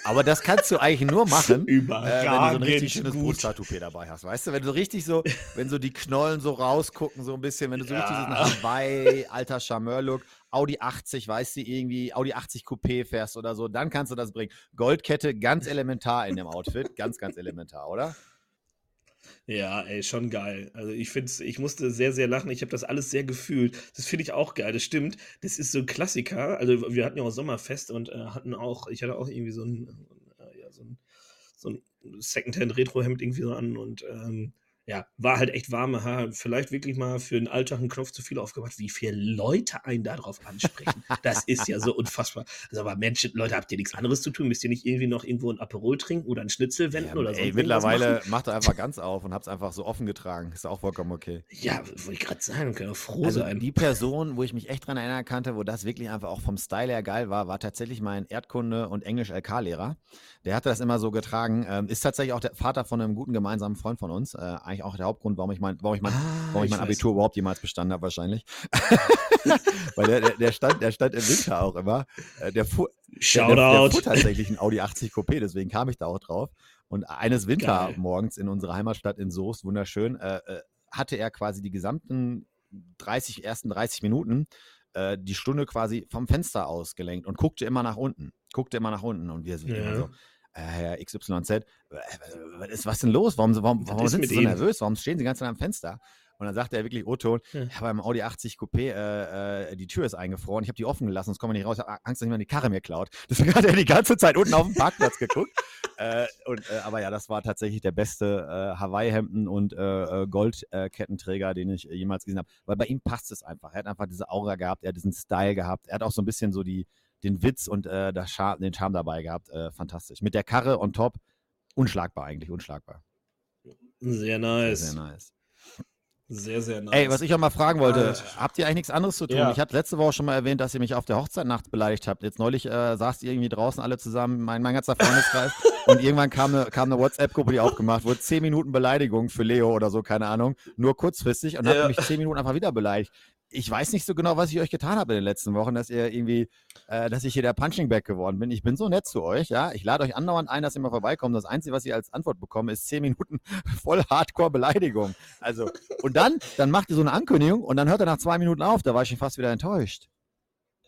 Aber das kannst du eigentlich nur machen, äh, wenn du so ein richtig schönes gut. Brusttattoo dabei hast. Weißt du, wenn du so richtig so, wenn so die Knollen so rausgucken, so ein bisschen, wenn du so richtig diesen Ja. Hawaii, alter Charmeur-Look, Audi 80, weißt du, irgendwie Audi 80 Coupé fährst oder so, dann kannst du das bringen. Goldkette, ganz elementar in dem Outfit. Ganz, ganz elementar, oder? Ja, ey, schon geil. Also ich finde ich musste sehr, sehr lachen. Ich habe das alles sehr gefühlt. Das finde ich auch geil. Das stimmt. Das ist so ein Klassiker. Also wir hatten ja auch Sommerfest und äh, hatten auch, ich hatte auch irgendwie so ein, äh, ja, so ein, so ein Secondhand-Retro-Hemd irgendwie so an und ähm, ja, war halt echt warme Haare. Vielleicht wirklich mal für den Alltag einen Knopf zu viel aufgemacht, wie viele Leute einen darauf ansprechen. Das ist ja so unfassbar. Also aber Mensch, Leute, habt ihr nichts anderes zu tun? Müsst ihr nicht irgendwie noch irgendwo ein Aperol trinken oder einen Schnitzel wenden Ja, oder so? ey, mittlerweile macht er einfach ganz auf und hab's einfach so offen getragen. Ist auch vollkommen okay. Ja, wollte ich gerade sagen, können wir froh Also sein. die Person, wo ich mich echt dran erinnern kannte, wo das wirklich einfach auch vom Style her geil war, war tatsächlich mein Erdkunde- und Englisch-LK-Lehrer. Der hatte das immer so getragen. Ähm, ist tatsächlich auch der Vater von einem guten gemeinsamen Freund von uns. Äh, eigentlich auch der Hauptgrund, warum ich mein, warum ich mein, Ah, warum ich mein Abitur überhaupt jemals bestanden habe, wahrscheinlich. Weil der, der, der, stand, der stand im Winter auch immer. Äh, der, fuhr, der, der, der Shoutout. fuhr tatsächlich ein Audi 80 Coupé, deswegen kam ich da auch drauf. Und eines Wintermorgens in unserer Heimatstadt in Soest, wunderschön, äh, äh, hatte er quasi die gesamten 30, ersten 30 Minuten äh, die Stunde quasi vom Fenster aus gelenkt und guckte immer nach unten. Guckte immer nach unten und wir sind immer Ja. so, äh, Herr XYZ, äh, was ist was denn los? Warum, warum, warum sind Sie so nervös? Warum stehen Sie ganz am Fenster? Und dann sagte er wirklich O-Ton, Ja. ja, beim Audi 80 Coupé, äh, äh, die Tür ist eingefroren, ich habe die offen gelassen, sonst kommen wir nicht raus, ich habe Angst, dass jemand die Karre mir klaut. Deswegen hat er die ganze Zeit unten auf dem Parkplatz geguckt. äh, und, äh, aber ja, das war tatsächlich der beste äh, Hawaii-Hemden- und äh, äh, Goldkettenträger, den ich äh, jemals gesehen habe. Weil bei ihm passt es einfach. Er hat einfach diese Aura gehabt, er hat diesen Style gehabt, er hat auch so ein bisschen so die, den Witz und äh, das Char den Charme dabei gehabt. Äh, fantastisch. Mit der Karre on top, unschlagbar eigentlich, unschlagbar. Sehr Sehr, nice. sehr nice. Sehr, sehr nice. Ey, was ich auch mal fragen wollte, Alter. habt ihr eigentlich nichts anderes zu tun? Ja. Ich hatte letzte Woche schon mal erwähnt, dass ihr mich auf der Hochzeit nachts beleidigt habt. Jetzt neulich äh, saßt ihr irgendwie draußen alle zusammen, mein, mein ganzer Freundeskreis, und irgendwann kam eine, kam eine WhatsApp-Gruppe, die aufgemacht wurde, zehn Minuten Beleidigung für Leo oder so, keine Ahnung, nur kurzfristig und Ja. habt mich zehn Minuten einfach wieder beleidigt. Ich weiß nicht so genau, was ich euch getan habe in den letzten Wochen, dass ihr irgendwie, äh, dass ich hier der Punching Bag geworden bin. Ich bin so nett zu euch, ja. Ich lade euch andauernd ein, dass ihr mal vorbeikommt. Das Einzige, was ich als Antwort bekomme, ist zehn Minuten voll Hardcore-Beleidigung. Also, und dann, dann macht ihr so eine Ankündigung und dann hört er nach zwei Minuten auf. Da war ich schon fast wieder enttäuscht.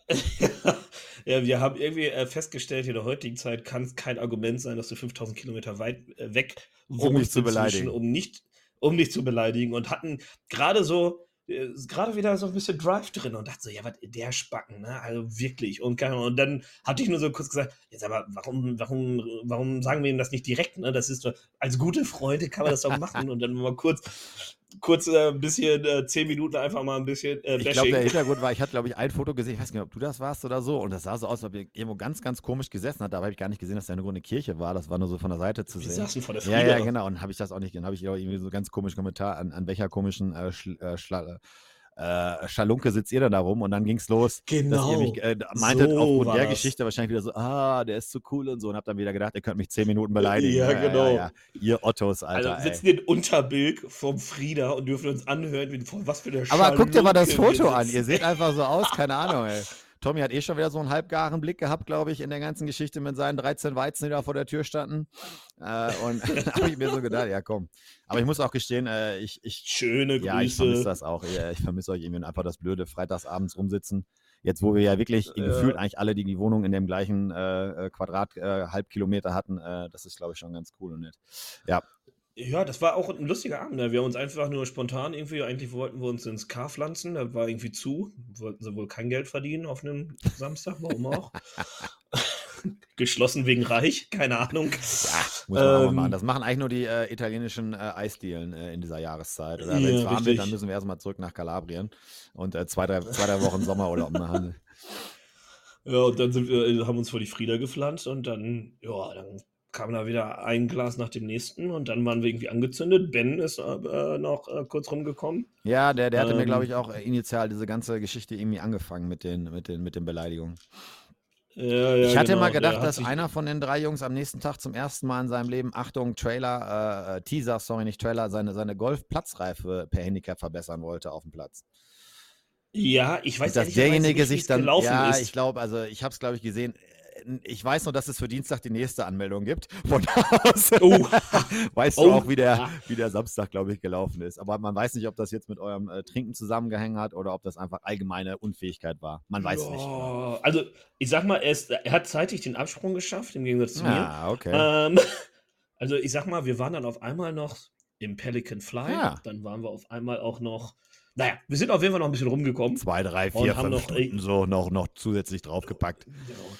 ja, wir haben irgendwie äh, festgestellt, in der heutigen Zeit kann es kein Argument sein, dass du 5000 Kilometer weit äh, weg Um mich zu wohnst beleidigen. inzwischen, Um, nicht, um dich zu beleidigen. Und hatten gerade so, äh, gerade wieder so ein bisschen Drive drin und dachte so, ja, was, der Spacken, ne? Also wirklich. Und, Ahnung. und dann hatte ich nur so kurz gesagt, jetzt aber, warum, warum, warum sagen wir ihm das nicht direkt, ne? Das ist doch, als gute Freunde kann man das doch machen. und dann mal kurz, kurz äh, ein bisschen, äh, zehn Minuten einfach mal ein bisschen äh, Ich glaube, der Hintergrund war, ich hatte, glaube ich, ein Foto gesehen, ich weiß nicht, ob du das warst oder so, und das sah so aus, als ob ihr irgendwo ganz, ganz komisch gesessen hat. Dabei habe ich gar nicht gesehen, dass da eine runde Kirche war. Das war nur so von der Seite zu Wir sehen. saßen vor der Ja, Frieda. ja, genau. Und habe ich das auch nicht, dann habe ich irgendwie so ganz komischen Kommentar, an, an welcher komischen äh, äh, Schla äh, Schalunke sitzt ihr denn da rum? Und dann ging's los, dass ihr Genau. mich äh, meintet, So aufgrund der. Geschichte wahrscheinlich wieder so, ah, der ist zu cool und so. Und hab dann wieder gedacht, ihr könnt mich zehn Minuten beleidigen. Ja, genau. Ja, Ihr Ottos, Alter. also ey. sitzen in Unterbilk vom Frieda und dürfen uns anhören, wie, was für eine Aber guckt dir mal das Schalunke Foto an. Ihr seht einfach so aus, keine Ahnung, ey. Tommy hat eh schon wieder so einen halbgaren Blick gehabt, glaube ich, in der ganzen Geschichte mit seinen 13 Weizen, die da vor der Tür standen. Äh, und habe ich mir so gedacht, ja komm. Aber ich muss auch gestehen, äh, ich, ich, Schöne ja, ich vermisse Grüße. das auch. Ja, Ich vermisse euch irgendwie einfach das blöde Freitagsabends rumsitzen. Jetzt, wo wir ja wirklich Ja. gefühlt eigentlich alle die, die Wohnung in dem gleichen äh, äh, Quadrat, äh, Halbkilometer hatten, äh, das ist, glaube ich, schon ganz cool und nett. Ja, Ja, das war auch ein lustiger Abend. Ne? Wir haben uns einfach nur spontan irgendwie, eigentlich wollten wir uns ins Car pflanzen, da war irgendwie zu. Wollten sie wohl kein Geld verdienen auf einem Samstag, warum auch. Geschlossen wegen Reich, keine Ahnung. Ja, muss man ähm, auch mal machen. Das machen eigentlich nur die äh, italienischen äh, Eisdielen äh, in dieser Jahreszeit. Oder wenn es ja, warm wird, dann müssen wir erstmal zurück nach Kalabrien und äh, zwei, drei, zwei, drei Wochen Sommerurlaub machen. Ja, und dann wir, haben uns vor die Frieda gepflanzt und dann, ja, dann kam da wieder ein Glas nach dem nächsten und dann waren wir irgendwie angezündet. Ben ist äh, noch äh, kurz rumgekommen. Ja, der, der hatte ähm, mir, glaube ich, auch initial diese ganze Geschichte irgendwie angefangen mit den, mit den, mit den Beleidigungen. Ja, ja, ich hatte genau. mal gedacht, dass einer von den drei Jungs am nächsten Tag zum ersten Mal in seinem Leben, Achtung, Trailer, äh, äh Teaser, sorry, nicht Trailer, seine, seine Golfplatzreife per Handicap verbessern wollte auf dem Platz. Ja, ich weiß dass derjenige sich dann, ja, ist. ich glaube, also ich habe es glaube ich gesehen ich weiß nur, dass es für Dienstag die nächste Anmeldung gibt. Von aus oh. weißt oh. du auch, wie der, wie der Samstag, glaube ich, gelaufen ist. Aber man weiß nicht, ob das jetzt mit eurem äh, Trinken zusammengehängt hat oder ob das einfach allgemeine Unfähigkeit war. Man weiß ja. nicht. Also, ich sag mal, er, ist, er, hat zeitig den Absprung geschafft, im Gegensatz zu mir. Ah, okay. Ähm, also, ich sag mal, wir waren dann auf einmal noch im Pelican Fly. Ja. Dann waren wir auf einmal auch noch naja, wir sind auf jeden Fall noch ein bisschen rumgekommen. Zwei, drei, vier, fünf noch, Stunden so noch, noch zusätzlich draufgepackt. Genau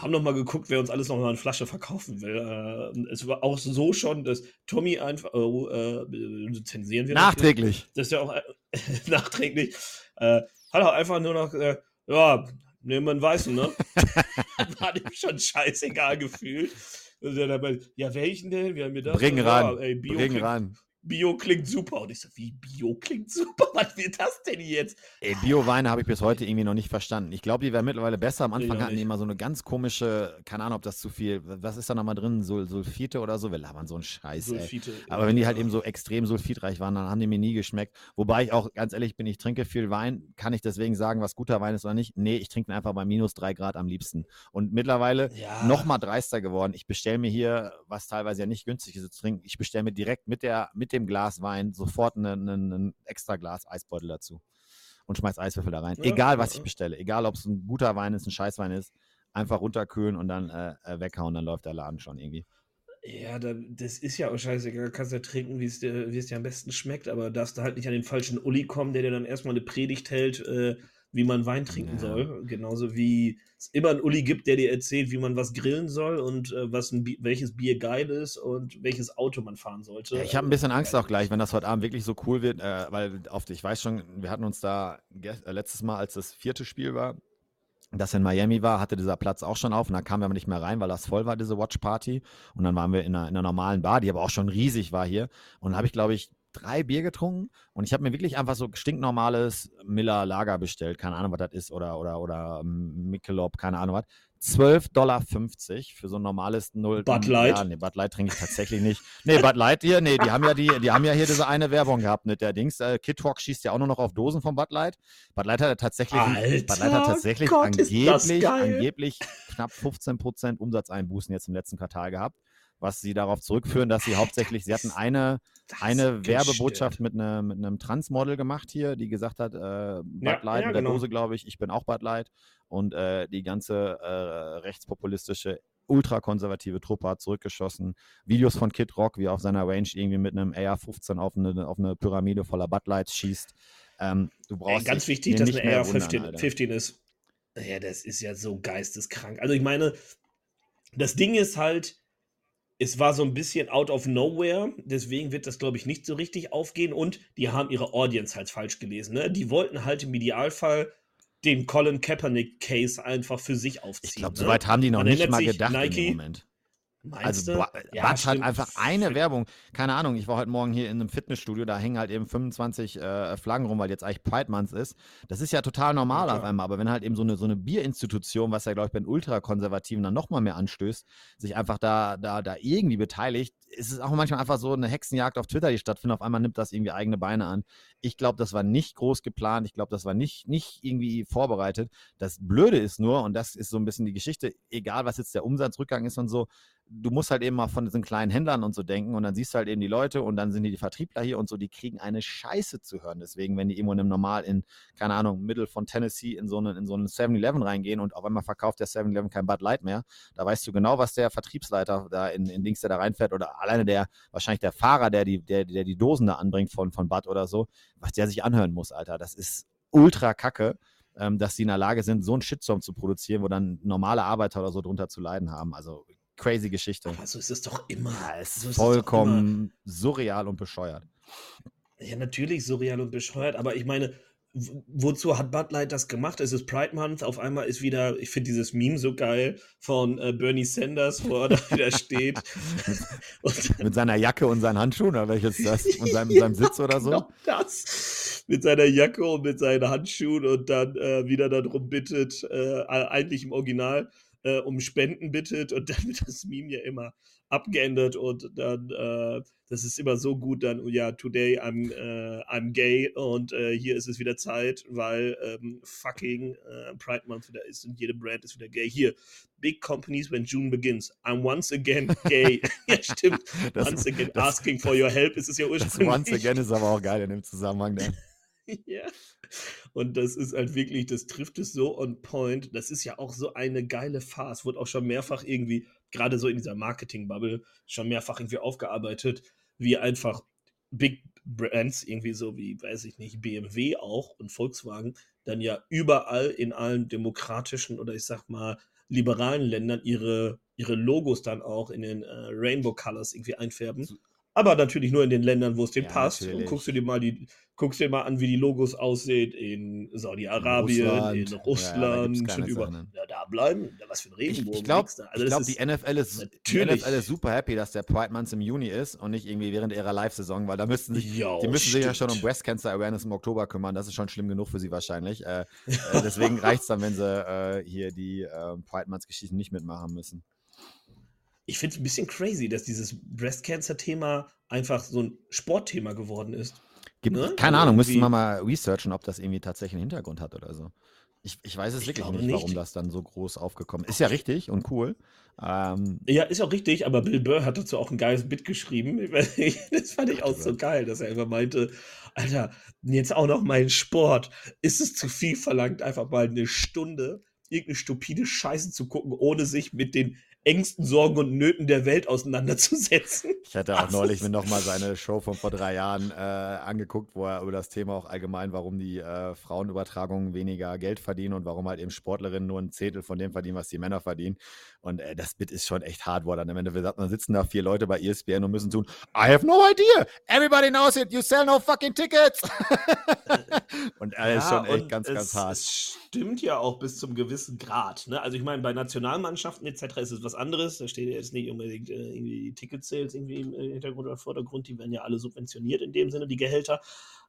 haben noch mal geguckt, wer uns alles noch mal eine Flasche verkaufen will. Äh, es war auch so schon, dass Tommy einfach, oh, äh, zensieren wir Nachträglich. Das, das ist ja auch äh, nachträglich. Äh, hat auch einfach nur noch, äh, ja, nehmen wir einen Weißen, ne? war dem schon scheißegal gefühlt. Ja, welchen denn? Wir haben mir das. Bring ran. Ja, ey, Bring ran. Bio klingt super. Und ich so, wie Bio klingt super? Was wird das denn jetzt? Ey, Bio-Weine habe ich bis heute irgendwie noch nicht verstanden. Ich glaube, die wären mittlerweile besser. Am Anfang hatten die immer so eine ganz komische, keine Ahnung, ob das zu viel, was ist da nochmal drin? Sul Sulfite oder so? Wir labern so einen Scheiß, Sulfite, ey. Aber wenn die halt eben so extrem sulfitreich waren, dann haben die mir nie geschmeckt. Wobei ich auch, ganz ehrlich bin, ich trinke viel Wein. Kann ich deswegen sagen, was guter Wein ist oder nicht? Nee, ich trinke einfach bei minus drei Grad am liebsten. Und mittlerweile ja. noch mal dreister geworden. Ich bestelle mir hier, was teilweise ja nicht günstig ist zu trinken, ich bestelle mir direkt mit der, mit mit dem Glas Wein sofort ein extra Glas Eisbeutel dazu und schmeiß Eiswürfel da rein. Ja, egal, was ich bestelle. Egal, ob es ein guter Wein ist, ein Scheißwein ist. Einfach runterkühlen und dann äh, äh, weghauen, dann läuft der Laden schon irgendwie. Ja, da, das ist ja auch scheißegal. Kannst ja trinken, wie es dir, dir am besten schmeckt, aber darfst du halt nicht an den falschen Uli kommen, der dir dann erstmal eine Predigt hält, äh, wie man Wein trinken ja. soll. Genauso wie es immer einen Uli gibt, der dir erzählt, wie man was grillen soll und äh, was ein, welches Bier geil ist und welches Auto man fahren sollte. Ja, ich habe ein bisschen Angst auch gleich, wenn das heute Abend wirklich so cool wird, äh, weil oft, ich weiß schon, wir hatten uns da äh, letztes Mal, als das vierte Spiel war, das in Miami war, hatte dieser Platz auch schon auf und da kamen wir aber nicht mehr rein, weil das voll war, diese Watch Party. Und dann waren wir in einer, in einer normalen Bar, die aber auch schon riesig war hier. Und da habe ich, glaube ich, drei Bier getrunken und ich habe mir wirklich einfach so stinknormales Miller Lager bestellt, keine Ahnung, was das ist, oder, oder, oder Michelob, keine Ahnung was. 12,50 Dollar für so ein normales Null. Bud Light? Ja, nee, Bud Light trinke ich tatsächlich nicht. Nee, Bud Light hier, nee, die haben ja die, die haben ja hier diese eine Werbung gehabt mit der Dings. Äh, Kid Rock schießt ja auch nur noch auf Dosen von Bud Light. Bud Light hat tatsächlich, Alter, Bud Light hat tatsächlich Gott, angeblich, angeblich knapp 15% Umsatzeinbußen jetzt im letzten Quartal gehabt was sie darauf zurückführen, dass sie hauptsächlich, sie hatten eine, eine Werbebotschaft mit, eine, mit einem Transmodel gemacht hier, die gesagt hat, äh, Bud Light ja, mit der genau. Dose, glaube ich, ich bin auch Bud Light. Und äh, die ganze äh, rechtspopulistische, ultrakonservative Truppe hat zurückgeschossen. Videos von Kid Rock, wie er auf seiner Range irgendwie mit einem AR-15 auf eine, auf eine Pyramide voller Bud Lights schießt. Ähm, du brauchst Ey, ganz wichtig, dass eine AR-15 15 ist. Ja, das ist ja so geisteskrank. Also ich meine, das Ding ist halt, es war so ein bisschen out of nowhere, deswegen wird das, glaube ich, nicht so richtig aufgehen und die haben ihre Audience halt falsch gelesen. Ne? Die wollten halt im Idealfall den Colin Kaepernick-Case einfach für sich aufziehen. Ich glaube, ne? so weit haben die noch nicht mal gedacht Nike, im Moment. Meinst also ja, Batsch hat einfach eine Werbung. Keine Ahnung, ich war heute Morgen hier in einem Fitnessstudio, da hängen halt eben 25 äh, Flaggen rum, weil jetzt eigentlich Pride Month ist. Das ist ja total normal ja, auf einmal, aber wenn halt eben so eine, so eine Bierinstitution, was ja glaube ich bei den Ultrakonservativen dann nochmal mehr anstößt, sich einfach da, da, da irgendwie beteiligt, ist es auch manchmal einfach so eine Hexenjagd auf Twitter, die stattfindet. Auf einmal nimmt das irgendwie eigene Beine an. Ich glaube, das war nicht groß geplant. Ich glaube, das war nicht, nicht irgendwie vorbereitet. Das Blöde ist nur, und das ist so ein bisschen die Geschichte, egal was jetzt der Umsatzrückgang ist und so, du musst halt eben mal von diesen kleinen Händlern und so denken und dann siehst du halt eben die Leute und dann sind die, Vertriebler hier und so, die kriegen eine Scheiße zu hören. Deswegen, wenn die irgendwo in einem Normal in, keine Ahnung, Mittel von Tennessee in so einen, in so einen 7-Eleven reingehen und auf einmal verkauft der 7-Eleven kein Bud Light mehr, da weißt du genau, was der Vertriebsleiter da in, in Dings, der da reinfährt oder alleine der, wahrscheinlich der Fahrer, der die, der, der die Dosen da anbringt von, von Bud oder so, was der sich anhören muss, Alter. Das ist ultra kacke. ähm, dass sie in der Lage sind, so einen Shitstorm zu produzieren, wo dann normale Arbeiter oder so drunter zu leiden haben. Also crazy Geschichte. Aber so ist es doch immer. Ja, ist So vollkommen surreal und bescheuert. Ja, natürlich surreal und bescheuert, aber ich meine, wozu hat Bud Light das gemacht? Es ist Pride Month, auf einmal ist wieder, ich finde dieses Meme so geil von äh, Bernie Sanders, wo er da wieder steht. Und Mit seiner Jacke und seinen Handschuhen, oder welches ist das? Und seinem, Ja, seinem Sitz oder so? Genau das. Mit seiner Jacke und mit seinen Handschuhen und dann äh, wieder darum bittet, äh, eigentlich im Original äh, um Spenden bittet und dann wird das Meme ja immer abgeändert und dann, äh, das ist immer so gut, dann, ja, today I'm, äh, I'm gay und äh, hier ist es wieder Zeit, weil ähm, fucking äh, Pride Month wieder ist und jede Brand ist wieder gay. Hier, big companies when June begins. I'm once again gay. ja, stimmt. Das, once again das- asking for your help ist es ja ursprünglich. Once Again ist aber auch geil in dem Zusammenhang. Dann. Ja. Und das ist halt wirklich, das trifft es so on point. Das ist ja auch so eine geile Phase. Wurde auch schon mehrfach irgendwie, gerade so in dieser Marketing-Bubble, schon mehrfach irgendwie aufgearbeitet, wie einfach Big Brands, irgendwie so wie, weiß ich nicht, BMW auch und Volkswagen, dann ja überall in allen demokratischen oder ich sag mal liberalen Ländern ihre, ihre Logos dann auch in den äh, Rainbow Colors irgendwie einfärben. Aber natürlich nur in den Ländern, wo es denen Ja, passt. Und guckst du dir mal die, guckst dir mal an, wie die Logos aussehen in Saudi-Arabien, in Russland. Russland, Ja, da über. Ja, da bleiben. Was für ein Ich, Regenbogen. ich glaube, nix da. Also ich glaub, die NFL ist, Natürlich. NFL ist super happy, dass der Pride Month im Juni ist und nicht irgendwie während ihrer Live-Saison, weil da müssten sich, Ja, die müssen sich ja schon um. Breast Cancer Awareness im Oktober kümmern. Das ist schon schlimm genug für sie wahrscheinlich. Äh, äh, deswegen reicht es dann, wenn sie äh, hier die äh, Pride Month-Geschichten nicht mitmachen müssen. Ich finde es ein bisschen crazy, dass dieses Breast Cancer-Thema einfach so ein Sportthema geworden ist. Gibt, Ne? Keine Also Ahnung, müssten wir mal researchen, ob das irgendwie tatsächlich einen Hintergrund hat oder so. Ich, ich weiß es Ich wirklich nicht, warum nicht. das dann so groß aufgekommen ist. Ist ja richtig und cool. Ähm, Ja, ist auch richtig, aber Bill Burr hat dazu auch ein geiles Bit geschrieben. Das fand ich auch so geil, dass er einfach meinte, Alter, jetzt auch noch mein Sport. Ist es zu viel verlangt, einfach mal eine Stunde irgendeine stupide Scheiße zu gucken, ohne sich mit den engsten Sorgen und Nöten der Welt auseinanderzusetzen? Ich hatte auch neulich mir nochmal seine Show von vor drei Jahren äh, angeguckt, wo er über das Thema auch allgemein, warum die äh, Frauenübertragungen weniger Geld verdienen und warum halt eben Sportlerinnen nur ein Zehntel von dem verdienen, was die Männer verdienen. Und äh, das Bit ist schon echt hart, wo dann am Ende sagt, dann sitzen da vier Leute bei ESPN und müssen tun, I have no idea. Everybody knows it. You sell no fucking tickets. und er ist schon echt ganz, es, ganz hart. Es stimmt ja auch bis zum gewissen Grad. Ne? Also ich meine, bei Nationalmannschaften etc. ist es was anderes. Da steht ja jetzt nicht unbedingt äh, irgendwie die Ticket-Sales irgendwie im äh, Hintergrund oder Vordergrund. Die werden ja alle subventioniert in dem Sinne, die Gehälter.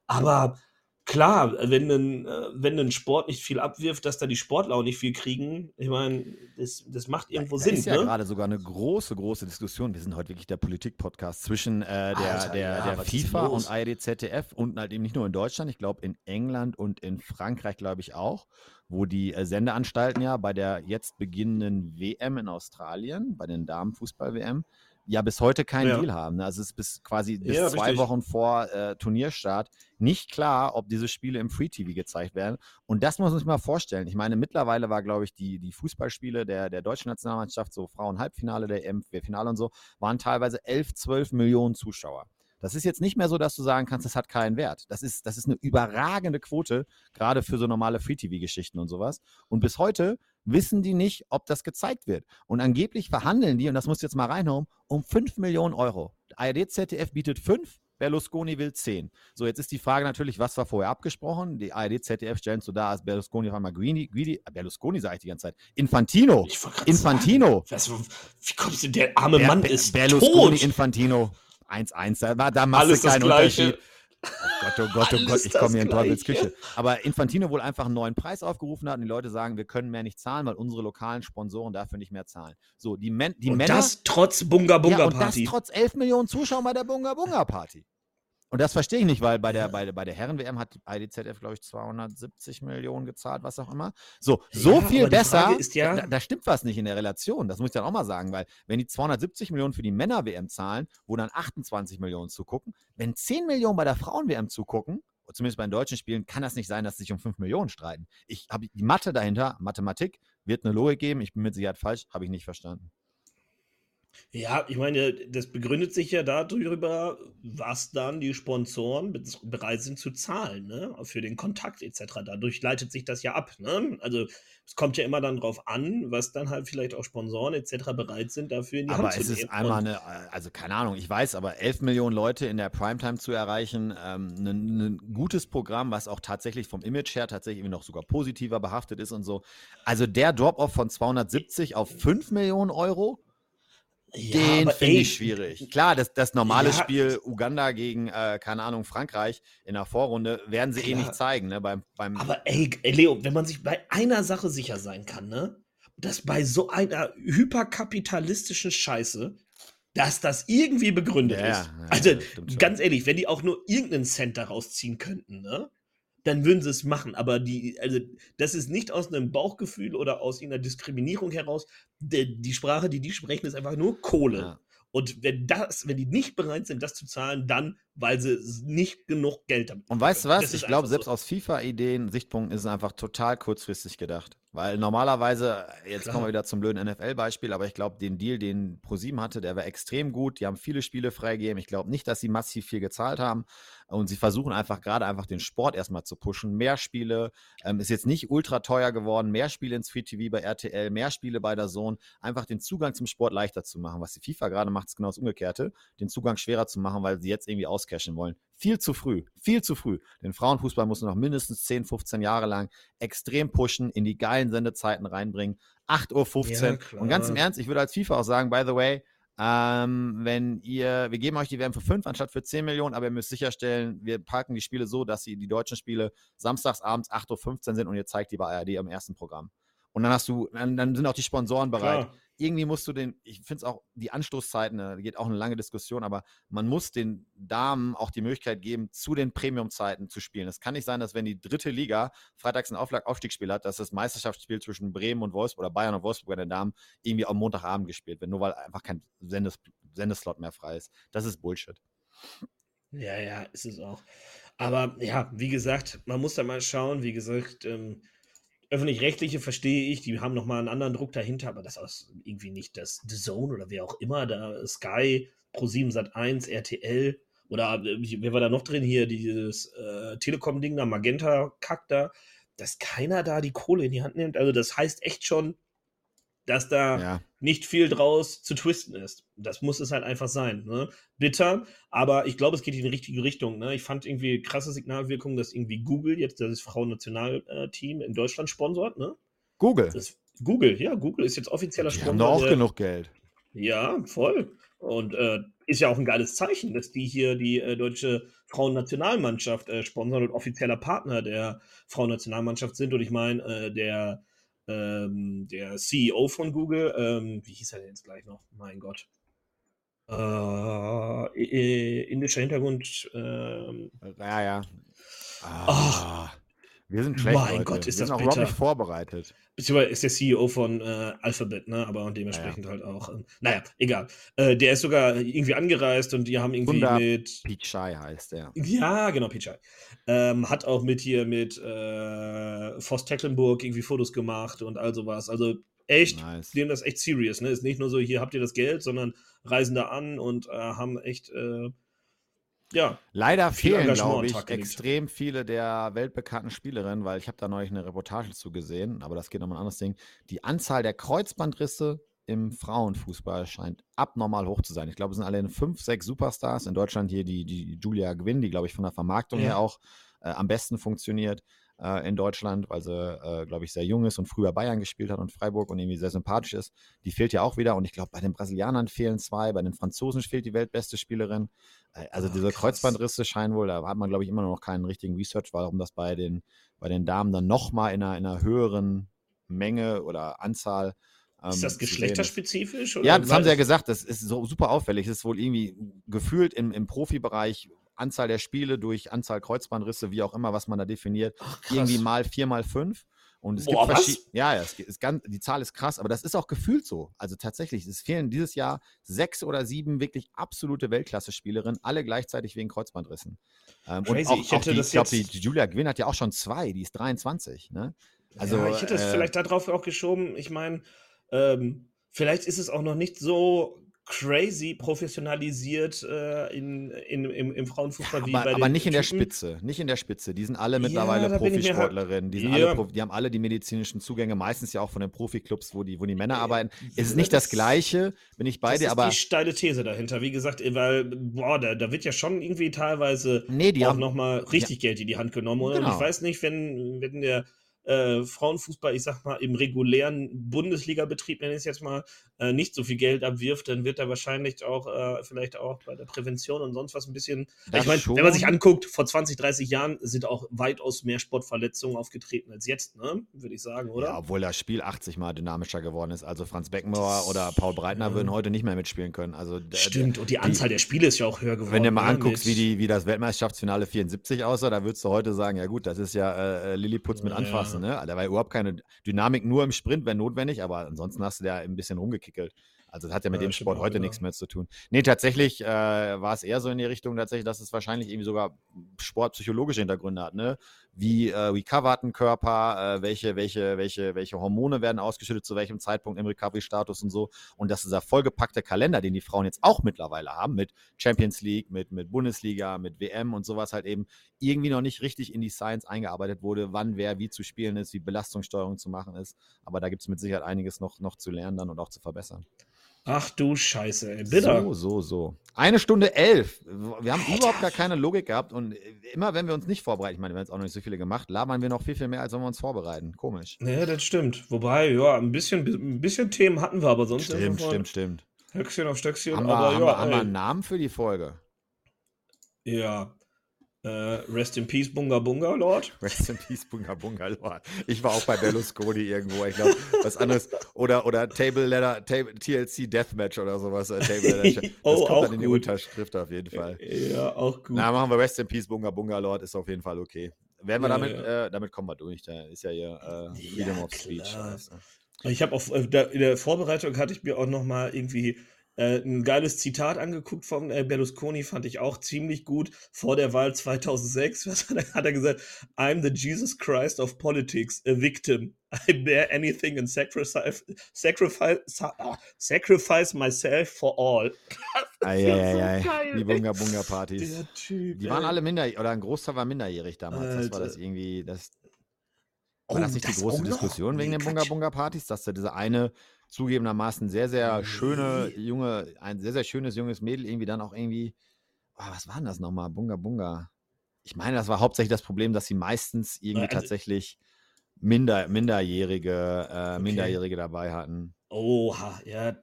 Aber klar, wenn ein, äh, wenn ein Sport nicht viel abwirft, dass da die Sportler auch nicht viel kriegen, ich meine, das, das macht irgendwo da Sinn. ist ja ne? gerade sogar eine große, große Diskussion. Wir sind heute wirklich der Politik-Podcast zwischen äh, der, Alter, der, ja, der was FIFA und ARD ZDF und halt eben nicht nur in Deutschland, ich glaube in England und in Frankreich, glaube ich auch, wo die äh, Sendeanstalten ja bei der jetzt beginnenden WM in Australien, bei den Damenfußball-WM, ja bis heute keinen Ja. Deal haben. Also es ist bis quasi bis Ja, zwei. Wochen vor äh, Turnierstart nicht klar, ob diese Spiele im Free TV gezeigt werden. Und das muss man sich mal vorstellen. Ich meine, mittlerweile war, glaube ich, die, die Fußballspiele der, der deutschen Nationalmannschaft, so Frauen-Halbfinale, der EM, Finale und so, waren teilweise 11, 12 Millionen Zuschauer. Das ist jetzt nicht mehr so, dass du sagen kannst, das hat keinen Wert. Das ist, das ist eine überragende Quote, gerade für so normale Free-TV-Geschichten und sowas. Und bis heute wissen die nicht, ob das gezeigt wird. Und angeblich verhandeln die, und das musst du jetzt mal reinhauen, um 5 Millionen Euro. ARD ZDF bietet 5, Berlusconi will 10. So, jetzt ist die Frage natürlich, was war vorher abgesprochen? Die ARD ZDF stellen so dar, als Berlusconi auf einmal Greedy, Greedy äh, Berlusconi sage ich die ganze Zeit, Infantino. Ich Infantino. Sagen, was, wie kommst du, der arme Ber- Mann ist Berlusconi, tot. Infantino. 1-1, da, war- da machst Alles du keinen. Unterschied. Oh Gott, oh Gott, oh Alles Gott, ich komme hier in Teufels. Küche. Aber Infantino wohl einfach einen neuen Preis aufgerufen hat und die Leute sagen, wir können mehr nicht zahlen, weil unsere lokalen Sponsoren dafür nicht mehr zahlen. So, die, Men die und Männer. das trotz Bunga Bunga ja, und das Party. trotz 11 Millionen Zuschauern bei der Bunga Bunga Party. Und das verstehe ich nicht, weil bei der, bei der, bei der Herren-WM hat IDZF, glaube ich, 270 Millionen gezahlt, was auch immer. So, so Ja, viel besser. Ja- da, da stimmt was nicht in der Relation. Das muss ich dann auch mal sagen, weil wenn die 270 Millionen für die Männer-WM zahlen, wo dann 28 Millionen zugucken, wenn 10 Millionen bei der Frauen-WM zugucken, zumindest bei den deutschen Spielen, kann das nicht sein, dass sie sich um 5 Millionen streiten. Ich habe die Mathe dahinter, Mathematik, wird eine Logik geben. Ich bin mit Sicherheit falsch, habe ich nicht verstanden. Ja, ich meine, das begründet sich ja darüber, was dann die Sponsoren bereit sind zu zahlen, ne? Für den Kontakt etc. Dadurch leitet sich das ja ab, ne? Also es kommt ja immer dann drauf an, was dann halt vielleicht auch Sponsoren etc. bereit sind, dafür in die aber Hand zu es nehmen. ist einmal eine, also keine Ahnung, ich weiß, aber 11 Millionen Leute in der Primetime zu erreichen, ähm, ein, ein gutes Programm, was auch tatsächlich vom Image her tatsächlich noch sogar positiver behaftet ist und so. Also der Drop-Off von 270 auf 5 Millionen Euro, Ja, den finde ich schwierig. Klar, das, das normale Ja, Spiel Uganda gegen, äh, keine Ahnung, Frankreich in der Vorrunde werden sie eh nicht Klar. zeigen, ne? Beim, beim Aber ey, Leo, wenn man sich bei einer Sache sicher sein kann, ne? Dass bei so einer hyperkapitalistischen Scheiße, dass das irgendwie begründet Ja, ist. ja, also, schon. ganz ehrlich, wenn die auch nur irgendeinen Cent daraus ziehen könnten, ne? Dann würden sie es machen. Aber die, also, das ist nicht aus einem Bauchgefühl oder aus irgendeiner Diskriminierung heraus. Die, die Sprache, die die sprechen, ist einfach nur Kohle. Ja. Und wenn das, wenn die nicht bereit sind, das zu zahlen, dann, weil sie nicht genug Geld damit Und weißt du was? Ich glaube, selbst so. aus FIFA-Ideen, Sichtpunkten ist es einfach total kurzfristig gedacht. Weil normalerweise, jetzt kommen wir Klar. wieder zum blöden NFL-Beispiel, aber ich glaube, den Deal, den ProSieben hatte, der war extrem gut. Die haben viele Spiele freigegeben. Ich glaube nicht, dass sie massiv viel gezahlt haben. Und sie versuchen einfach gerade einfach den Sport erstmal zu pushen. Mehr Spiele, ähm, ist jetzt nicht ultra teuer geworden. Mehr Spiele ins Free TV bei RTL, mehr Spiele bei der Zone. Einfach den Zugang zum Sport leichter zu machen. Was die FIFA gerade macht, ist genau das Umgekehrte. Den Zugang schwerer zu machen, weil sie jetzt irgendwie auscashen wollen. Viel zu früh, viel zu früh. Den Frauenfußball muss noch mindestens 10, 15 Jahre lang extrem pushen, in die geilen Sendezeiten reinbringen. 8.15 Ja, Uhr. Und ganz im. Ernst, ich würde als FIFA auch sagen, by the way, ähm, wenn ihr, wir geben euch die WM für 5 anstatt für 10 Millionen, aber ihr müsst sicherstellen, wir parken die Spiele so, dass sie die deutschen Spiele samstags abends 8.15 Uhr sind und ihr zeigt die bei ARD am ersten Programm. Und dann hast du, dann, dann sind auch die Sponsoren bereit Klar. irgendwie musst du den, ich finde es auch, die Anstoßzeiten, da geht auch eine lange Diskussion, aber man muss den Damen auch die Möglichkeit geben, zu den Premium-Zeiten zu spielen. Es kann nicht sein, dass wenn die dritte Liga freitags ein Auflag Aufstiegsspiel hat, dass das Meisterschaftsspiel zwischen Bremen und Wolfsburg oder Bayern und Wolfsburg bei den Damen irgendwie am Montagabend gespielt wird, nur weil einfach kein Sendes Sendeslot mehr frei ist. Das ist Bullshit. Ja, ja, ist es auch. Aber ja, wie gesagt, man muss da mal schauen. Wie gesagt, ähm, öffentlich-rechtliche verstehe ich, die haben nochmal einen anderen Druck dahinter, aber das ist irgendwie nicht das The Zone oder wer auch immer, da Sky, Pro7 Sat 1, RTL oder äh, wer war da noch drin hier, dieses äh, Telekom-Ding da, Magenta-Kack da, dass keiner da die Kohle in die Hand nimmt. Also das heißt echt schon, dass da Ja. nicht viel draus zu twisten ist. Das muss es halt einfach sein. Ne? Bitter, aber ich glaube, es geht in die richtige Richtung. Ne? Ich fand irgendwie krasse Signalwirkung, dass irgendwie Google jetzt das Frauennationalteam in Deutschland sponsort. Ne? Google. Das Google, ja, Google ist jetzt offizieller Die Sponsor. haben doch auch der- genug Geld. Ja, voll. Und äh, ist ja auch ein geiles Zeichen, dass die hier die äh, deutsche Frauennationalmannschaft äh, sponsern und offizieller Partner der Frauennationalmannschaft sind. Und ich meine, äh, der, ähm, der CEO von Google, ähm, wie hieß er denn jetzt gleich noch? Mein Gott. Äh, äh, indischer Hintergrund. ähm, Ja, ja. Ah, wir sind schlecht, mein Leute. Gott, ist wir das sind auch bitter. nicht vorbereitet. Beziehungsweise ist der CEO von äh, Alphabet, ne? Aber dementsprechend halt auch. Ähm, naja, egal. Äh, der ist sogar irgendwie angereist und die haben irgendwie Sundar mit. Pichai heißt der. Ja, genau, Pichai. Ähm, hat auch mit hier mit äh, Voss Tecklenburg irgendwie Fotos gemacht und all sowas. Also echt, Nice. nehmen das echt serious, ne? Ist nicht nur so, hier habt ihr das Geld, sondern reisen da an und äh, haben echt, äh, ja, Leider fehlen, glaube ich, extrem viele der weltbekannten Spielerinnen, weil ich habe da neulich eine Reportage zu gesehen, aber das geht um ein anderes Ding. Die Anzahl der Kreuzbandrisse im Frauenfußball scheint abnormal hoch zu sein. Ich glaube, es sind alle fünf, sechs Superstars. In Deutschland hier die, die Julia Gwynn, die, glaube ich, von der Vermarktung Ja. her auch äh, am besten funktioniert äh, in Deutschland, weil sie, äh, glaube ich, sehr jung ist und früher Bayern gespielt hat und Freiburg und irgendwie sehr sympathisch ist. Die fehlt ja auch wieder. Und ich glaube, bei den Brasilianern fehlen zwei, bei den Franzosen fehlt die weltbeste Spielerin. Äh, Also Ah, diese krass. Kreuzbandrisse scheinen wohl, da hat man, glaube ich, immer noch keinen richtigen Research, warum das bei den, bei den Damen dann nochmal in einer, in einer höheren Menge oder Anzahl. ähm, ist das sehen ist. geschlechterspezifisch? Ja, das haben sie ja es- gesagt, das ist so super auffällig. Es ist wohl irgendwie gefühlt im, im Profibereich Anzahl der Spiele durch Anzahl Kreuzbandrisse, wie auch immer, was man da definiert, Ach, irgendwie mal vier mal fünf. Und es Boah, gibt verschiedene. Ja, ja, es ist ganz, die Zahl ist krass, aber das ist auch gefühlt so. Also tatsächlich, es fehlen dieses Jahr sechs oder sieben wirklich absolute Weltklasse-Spielerinnen, alle gleichzeitig wegen Kreuzbandrissen. Ähm, Crazy, und auch, ich auch hätte die, das ich glaube, die Julia Gwynn hat ja auch schon zwei, die ist 23. Ne? Also, ja, ich hätte es äh, vielleicht darauf auch geschoben. Ich meine, ähm, vielleicht ist es auch noch nicht so crazy professionalisiert äh, in, in, im, im Frauenfußball ja, wie aber, bei aber den nicht in der Typen. Spitze, nicht in der Spitze. Die sind alle mittlerweile mir halt- Profisportlerinnen. Die, Ja. alle, die haben alle die medizinischen Zugänge, meistens ja auch von den Profiklubs, wo die, wo die Männer Äh, arbeiten. Es ist ja, nicht das, das- Gleiche, bin ich bei das dir, ist aber die steile These dahinter. Wie gesagt, weil, boah, da, da wird ja schon irgendwie teilweise nee, die auch haben, nochmal richtig Geld in die Hand genommen. Und Genau. ich weiß nicht, wenn, wenn der äh, Frauenfußball, ich sag mal, im regulären Bundesliga-Betrieb, nenne ich es jetzt mal, äh, nicht so viel Geld abwirft, dann wird er wahrscheinlich auch äh, vielleicht auch bei der Prävention und sonst was ein bisschen. Das ich meine, wenn man sich anguckt, vor 20, 30 Jahren sind auch weitaus mehr Sportverletzungen aufgetreten als jetzt, ne? Würde ich sagen, oder? Ja, obwohl das Spiel 80 Mal dynamischer geworden ist. Also Franz Beckenbauer oder Paul Breitner Ja. würden heute nicht mehr mitspielen können. Also Stimmt, und die Anzahl der Spiele ist ja auch höher geworden. Wenn du mal ne, anguckst, wie, die, wie das Weltmeisterschaftsfinale 74 aussah, da würdest du heute sagen, ja gut, das ist ja äh, Lilliputz mit Ja. Anfassen. Ne? Da war überhaupt keine Dynamik, nur im Sprint, wenn notwendig, aber ansonsten hast du da ein bisschen rumgekickelt. Also das hat ja mit Ja, dem Sport heute wieder. nichts mehr zu tun. Nee, tatsächlich äh, war es eher so in die Richtung tatsächlich, dass es wahrscheinlich irgendwie sogar sportpsychologische Hintergründe hat, ne? Wie äh, recovert ein Körper, äh, welche, welche, welche, welche Hormone werden ausgeschüttet, zu welchem Zeitpunkt im Recovery-Status und so. Und dass dieser vollgepackte Kalender, den die Frauen jetzt auch mittlerweile haben, mit Champions League, mit, mit Bundesliga, mit WM und sowas halt eben irgendwie noch nicht richtig in die Science eingearbeitet wurde, wann wer wie zu spielen ist, wie Belastungssteuerung zu machen ist. Aber da gibt es mit Sicherheit einiges noch, noch zu lernen dann und auch zu verbessern. Ach du Scheiße, ey. Bitter. So, so, so. Eine Stunde elf. Wir haben Alter. überhaupt gar keine Logik gehabt und immer, wenn wir uns nicht vorbereiten, ich meine, wir haben jetzt auch noch nicht so viele gemacht, labern wir noch viel, viel mehr, als wenn wir uns vorbereiten. Komisch. Ja, das stimmt. Wobei, ja, ein bisschen, ein bisschen Themen hatten wir, aber sonst Stimmt, stimmt, stimmt. Höchstchen auf Stöckchen. Haben wir, aber haben, ja, wir, haben wir einen Namen für die Folge? ja. Äh, rest in Peace, Bunga Bunga, Lord. Rest in Peace, Bunga Bunga Lord. Ich war auch bei Berlusconi irgendwo. Ich glaube, was anderes. Oder, oder Table Letter, Table, TLC Deathmatch oder sowas. äh, Table Letter. Das Oh, kommt auch dann in die gut. Unterschrift auf jeden Fall. Ja, auch gut. Na, machen wir Rest in Peace, Bunga Bunga Lord, ist auf jeden Fall okay. Werden wir Ja, damit, ja. Äh, damit kommen wir durch. Da ist ja hier äh, Ja, Freedom of Speech. du. Ich habe auch äh, in der Vorbereitung hatte ich mir auch noch mal irgendwie äh, ein geiles Zitat angeguckt von äh, Berlusconi, fand ich auch ziemlich gut vor der Wahl 2006. Was hat er, hat er gesagt? I'm the Jesus Christ of politics, a victim. I bear anything and sacrifice, sacrifice, ah, sacrifice myself for all. Eieiei, so geil, die. Bunga Bunga Partys. Der Typ. Die waren ey. alle minderjährig, oder ein Großteil war minderjährig damals. Das war Alter. das irgendwie, das, Oh, war das nicht die das große auch noch? Diskussion wegen Nee, den Bunga. Bunga Partys, dass da diese eine zugegebenermaßen sehr, sehr schöne, Nee. junge, ein sehr, sehr schönes junges Mädel irgendwie dann auch irgendwie, oh, was war denn das nochmal? Bunga Bunga. Ich meine, das war hauptsächlich das Problem, dass sie meistens irgendwie Also- tatsächlich Minder, Minderjährige, äh, Okay. Minderjährige dabei hatten. Oha, ja.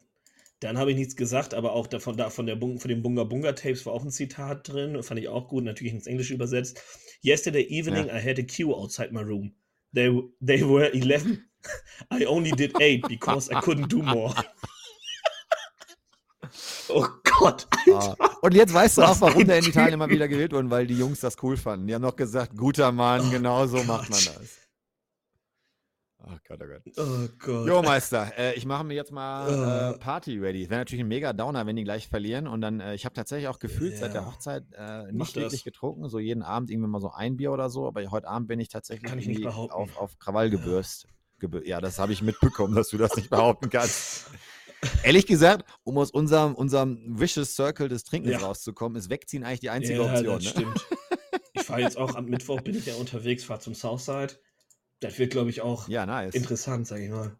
Dann habe ich nichts gesagt, aber auch davon, da, von, der Bung, von den Bunga Bunga Tapes war auch ein Zitat drin. Fand ich auch gut, natürlich ins Englische übersetzt. Yesterday evening I had a queue outside my room. They, they were 11. I only did 8 because I couldn't do more. oh Gott, Alter. Ah. Und jetzt weißt du Was auch, warum der in. Italien immer wieder gewählt wurde, weil die Jungs das cool fanden. Die haben noch gesagt, guter Mann, Oh genau so macht man Gott. das. Ach Gott, oh Gott. Oh Gott. Jo, Meister, äh, ich mache mir jetzt mal äh, Äh. Party ready. Wäre natürlich ein mega Downer, wenn die gleich verlieren. Und dann, äh, ich habe tatsächlich auch gefühlt seit der Ja. Hochzeit äh, nicht wirklich das. getrunken. So jeden Abend irgendwie mal so ein Bier oder so. Aber heute Abend bin ich tatsächlich Kann ich nicht behaupten. auf, auf Krawall gebürst. Gebür ja, das habe ich mitbekommen, dass du das nicht behaupten kannst. Ehrlich gesagt, um aus unserem, unserem Vicious Circle des Trinkens Ja. rauszukommen, ist Wegziehen eigentlich die einzige ja, Option. das Ne? stimmt. Ich fahre jetzt auch am Mittwoch, bin ich ja unterwegs, fahre zum Southside. Das wird, glaube ich, auch Ja, nice. interessant, sage ich mal.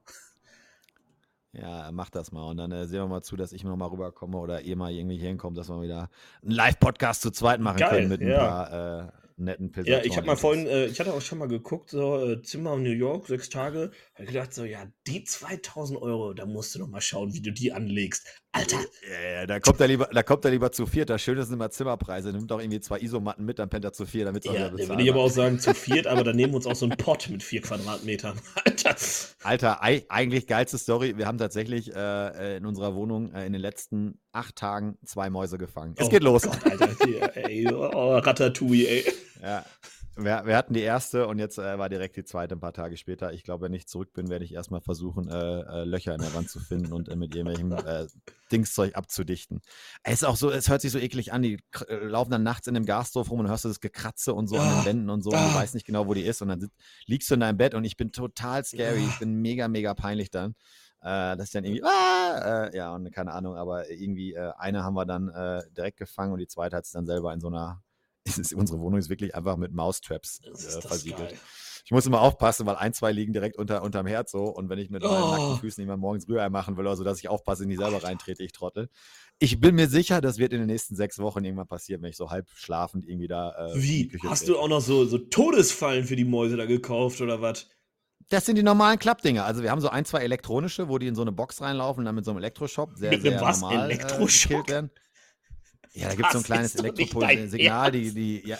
Ja, mach das mal. Und dann äh, sehen wir mal zu, dass ich noch mal rüberkomme oder ihr mal irgendwie hinkommt, dass wir wieder einen Live-Podcast zu zweit machen Geil, können mit ein ja. paar äh, netten Pilzen. Ja, ich habe mal vorhin, äh, ich hatte auch schon mal geguckt, so äh, Zimmer in New York, sechs Tage. Habe gedacht, so, ja, die 2000 Euro, da musst du noch mal schauen, wie du die anlegst. Alter, Ja, ja, da kommt er lieber, da kommt er lieber zu viert. Das Schöne sind immer Zimmerpreise. Nimmt auch irgendwie zwei Isomatten mit, dann pennt er zu vier, damit es auch ja, bezahlt würde ich aber auch sagen, zu viert, aber dann nehmen wir uns auch so einen Pott mit vier Quadratmetern. Alter. Alter, ei- eigentlich geilste Story. Wir haben tatsächlich äh, äh, in unserer Wohnung äh, in den letzten acht Tagen zwei Mäuse gefangen. Es Oh geht los. Gott, Alter, ey, oh, Ratatouille, ey. Ja. Wir, wir hatten die erste und jetzt äh, war direkt die zweite ein paar Tage später. Ich glaube, wenn ich zurück bin, werde ich erstmal versuchen, äh, äh, Löcher in der Wand zu finden und äh, mit irgendwelchem äh, Dingszeug abzudichten. Es ist auch so, es hört sich so eklig an. Die äh, laufen dann nachts in dem Gasdorf rum und hörst du das Gekratze und so an Ah, den Wänden und so. Und du ah. weißt nicht genau, wo die ist. Und dann liegst du in deinem Bett und ich bin total scary. Ich bin mega, mega peinlich dann. Äh, das ist dann irgendwie, ah, äh, ja, und keine Ahnung, aber irgendwie äh, eine haben wir dann direkt gefangen und die zweite hat es dann selber in so einer, ist, unsere Wohnung ist wirklich einfach mit Maustraps äh, versiegelt. Geil. Ich muss immer aufpassen, weil ein, zwei liegen direkt unter, unterm Herz so. Und wenn ich mit meinen oh. nackten Füßen immer morgens Rührei machen will, also dass ich aufpasse, nicht selber reintrete, ich trottel. Ich bin mir sicher, das wird in den nächsten sechs Wochen irgendwann passieren, wenn ich so halb schlafend irgendwie da. Äh, Wie? Hast du auch noch so, so Todesfallen für die Mäuse da gekauft oder was? Das sind die normalen Klappdinger. Also wir haben so ein, zwei elektronische, wo die in so eine Box reinlaufen und dann mit so einem Elektroshop sehr, mit sehr was? normal? Äh, werden. Ja, da gibt es so ein kleines Elektropol-Signal, die, die, ja,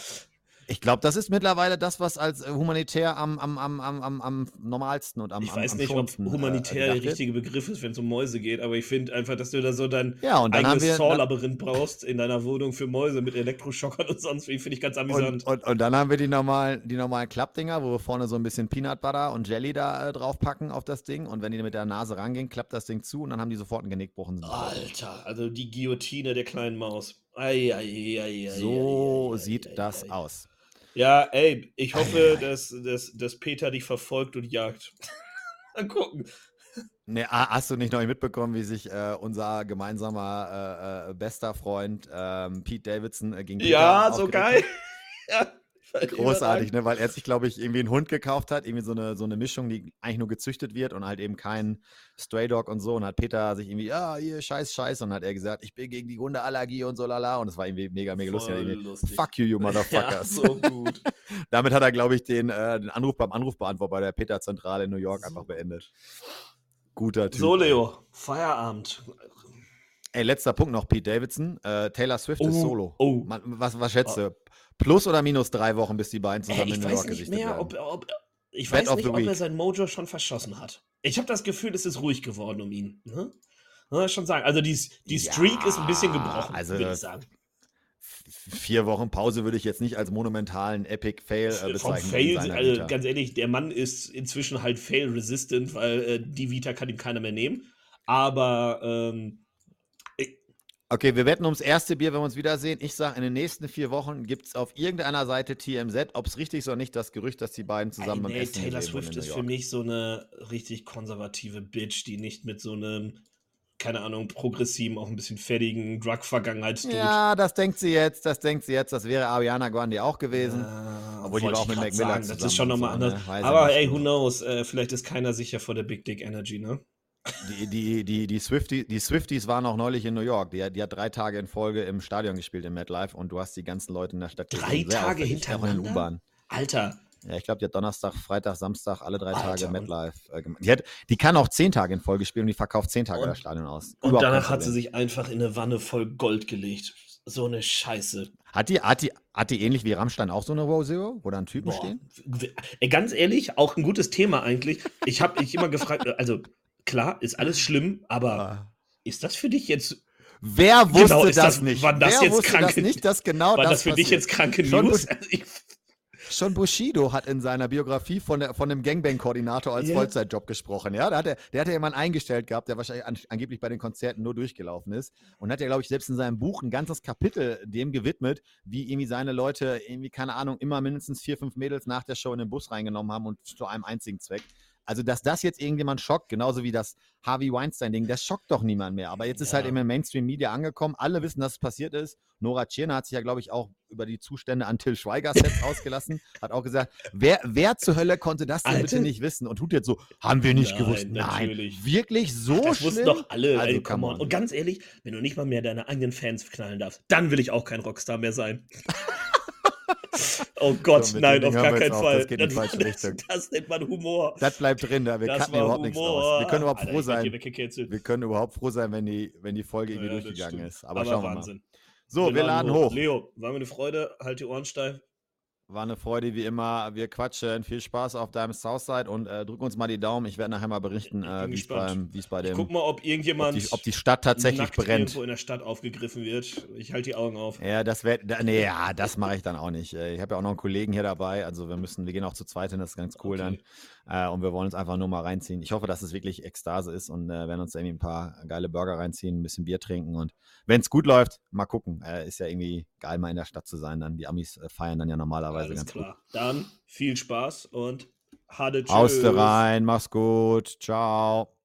ich glaube, das ist mittlerweile das, was als äh, humanitär am, am, am, am, am normalsten und am Ich weiß am nicht, ob humanitär äh, der richtige Begriff ist, wenn es um Mäuse geht, aber ich finde einfach, dass du da so dein ja, eigenes Saw-Labyrinth brauchst in deiner Wohnung für Mäuse mit Elektroschockern und sonst wie, finde ich ganz amüsant. Und, und, und, dann haben wir die normalen, die normalen Klappdinger, wo wir vorne so ein bisschen Peanut Butter und Jelly da äh, draufpacken auf das Ding und wenn die mit der Nase rangehen, klappt das Ding zu und dann haben die sofort einen Genickbruch. Alter, also die Guillotine der kleinen Maus. Ei, ei, ei, so sieht das aus. Ja, ey, ich hoffe, dass, dass, dass Peter dich verfolgt und jagt. Mal gucken. Nee, hast du nicht noch mitbekommen, wie sich äh, unser gemeinsamer äh, äh, bester Freund ähm, Pete Davidson äh, gegen Peter Ja, so geil. ja. Großartig, ne? weil er sich, glaube ich, irgendwie einen Hund gekauft hat, irgendwie so eine, so eine Mischung, die eigentlich nur gezüchtet wird und halt eben kein Stray Dog und so. Und hat Peter sich irgendwie, ja, hier, scheiß, scheiß. Und hat er gesagt, ich bin gegen die Hundeallergie und so lala. Und es war irgendwie mega, mega lustig. lustig. Fuck you, you motherfuckers. ja, so gut. Damit hat er, glaube ich, den, äh, den Anruf beim Anrufbeantworter bei der Peter-Zentrale in New York so. einfach beendet. Guter Typ. So, Leo, Feierabend. Ey, letzter Punkt noch, Pete Davidson. Äh, Taylor Swift oh, ist solo. Oh. Man, was, was schätzt du? Plus oder minus drei Wochen, bis die beiden zusammen hey, in New York gesichtet mehr, werden? Ob, ob, ich Bad weiß nicht, ob er sein Mojo schon verschossen hat. Ich habe das Gefühl, es ist ruhig geworden um ihn. Ne? Ja, schon sagen. Also die, die Streak ja, ist ein bisschen gebrochen, also, würde ich sagen. Vier Wochen Pause würde ich jetzt nicht als monumentalen Epic Fail äh, bezeichnen. Fail, also ganz ehrlich, der Mann ist inzwischen halt fail-resistant, weil äh, die Vita kann ihm keiner mehr nehmen. Aber ähm, Okay, wir wetten ums erste Bier, wenn wir uns wiedersehen. Ich sage, in den nächsten vier Wochen gibt es auf irgendeiner Seite TMZ, ob es richtig ist oder nicht, das Gerücht, dass die beiden zusammen Ey, nee, Essen Taylor Swift ist für mich so eine richtig konservative Bitch, die nicht mit so einem, keine Ahnung, progressiven, auch ein bisschen fertigen Drug-Vergangenheitsdude. Ja, das denkt sie jetzt, das denkt sie jetzt. Das wäre Ariana Grande auch gewesen. Ja, obwohl die war auch mit Mac Miller zusammen. Das ist schon nochmal anders. Ne? Aber ey, who knows? Äh, vielleicht ist keiner sicher vor der Big Dick Energy, ne? Die, die, die, die, Swifties, die Swifties waren auch neulich in New York. Die, die hat drei Tage in Folge im Stadion gespielt im MetLife und du hast die ganzen Leute in der Stadt Drei Tage hintereinander? U-Bahn. Alter. Ja, ich glaube, die hat Donnerstag, Freitag, Samstag alle drei Alter, Tage MetLife äh, gemacht. Die, hat, die kann auch zehn Tage in Folge spielen und die verkauft zehn Tage und, das Stadion aus. Und Überhaupt danach hat sie sich einfach in eine Wanne voll Gold gelegt. So eine Scheiße. Hat die, hat die, hat die ähnlich wie Rammstein auch so eine Row Zero, wo dann Typen Boah. stehen? Ganz ehrlich, auch ein gutes Thema eigentlich. Ich habe mich immer gefragt, also klar, ist alles schlimm, aber ah. ist das für dich jetzt. Wer genau, wusste genau, das, das, nicht? War das Wer jetzt kranke, das nicht, dass genau war das, das für passiert? dich jetzt kranke News? Also Schon Bushido hat in seiner Biografie von, der, von einem Gangbang-Koordinator als yeah. Vollzeitjob gesprochen. Ja, da hat er, der hat ja jemanden eingestellt gehabt, der wahrscheinlich an, angeblich bei den Konzerten nur durchgelaufen ist. Und hat ja, glaube ich, selbst in seinem Buch ein ganzes Kapitel dem gewidmet, wie irgendwie seine Leute, irgendwie, keine Ahnung, immer mindestens vier, fünf Mädels nach der Show in den Bus reingenommen haben und zu einem einzigen Zweck. Also, dass das jetzt irgendjemand schockt, genauso wie das Harvey Weinstein-Ding, das schockt doch niemand mehr. Aber jetzt ja. ist halt im Mainstream-Media angekommen. Alle wissen, dass es passiert ist. Nora Tschirner hat sich ja, glaube ich, auch über die Zustände an Till Schweiger-Sets ausgelassen. Hat auch gesagt, wer, wer zur Hölle konnte das denn Alter. bitte nicht wissen? Und tut jetzt so, haben wir nicht Nein, gewusst. Natürlich. Nein, wirklich so Ach, das schlimm? wussten doch alle. Also, come on. Und ganz ehrlich, wenn du nicht mal mehr deine eigenen Fans knallen darfst, dann will ich auch kein Rockstar mehr sein. Oh Gott, so, nein, auf gar keinen Fall. Das geht in die falsche Richtung. Das, das nennt man Humor. Das bleibt drin, da. wir das cutten überhaupt Humor. nichts raus. Wir können überhaupt Alter, froh sein. Wir können überhaupt froh sein, wenn die, wenn die Folge irgendwie ja, durchgegangen ist. Aber, Aber schauen wir Wahnsinn. mal. So, wir, wir laden hoch. hoch. Leo, war mir eine Freude. Halt die Ohren steif. War eine Freude wie immer. Wir quatschen. Viel Spaß auf deinem Southside und äh, drück uns mal die Daumen. Ich werde nachher mal berichten, äh, wie es bei dem. Ich guck mal, ob irgendjemand. Ob die, ob die Stadt tatsächlich brennt. irgendwo in der Stadt aufgegriffen wird. Ich halte die Augen auf. Ja, das wäre. Nee, ja, das mache ich dann auch nicht. Äh, ich habe ja auch noch einen Kollegen hier dabei. Also wir müssen, wir gehen auch zu zweit hin, das ist ganz cool okay. dann. Äh, und wir wollen uns einfach nur mal reinziehen. Ich hoffe, dass es wirklich Ekstase ist und äh, werden uns irgendwie ein paar geile Burger reinziehen, ein bisschen Bier trinken und wenn es gut läuft, mal gucken. Äh, ist ja irgendwie geil, mal in der Stadt zu sein. Dann die Amis äh, feiern dann ja normalerweise Alles ganz klar. gut. Dann viel Spaß und hade Tschüss. Aus rein, mach's gut. Ciao.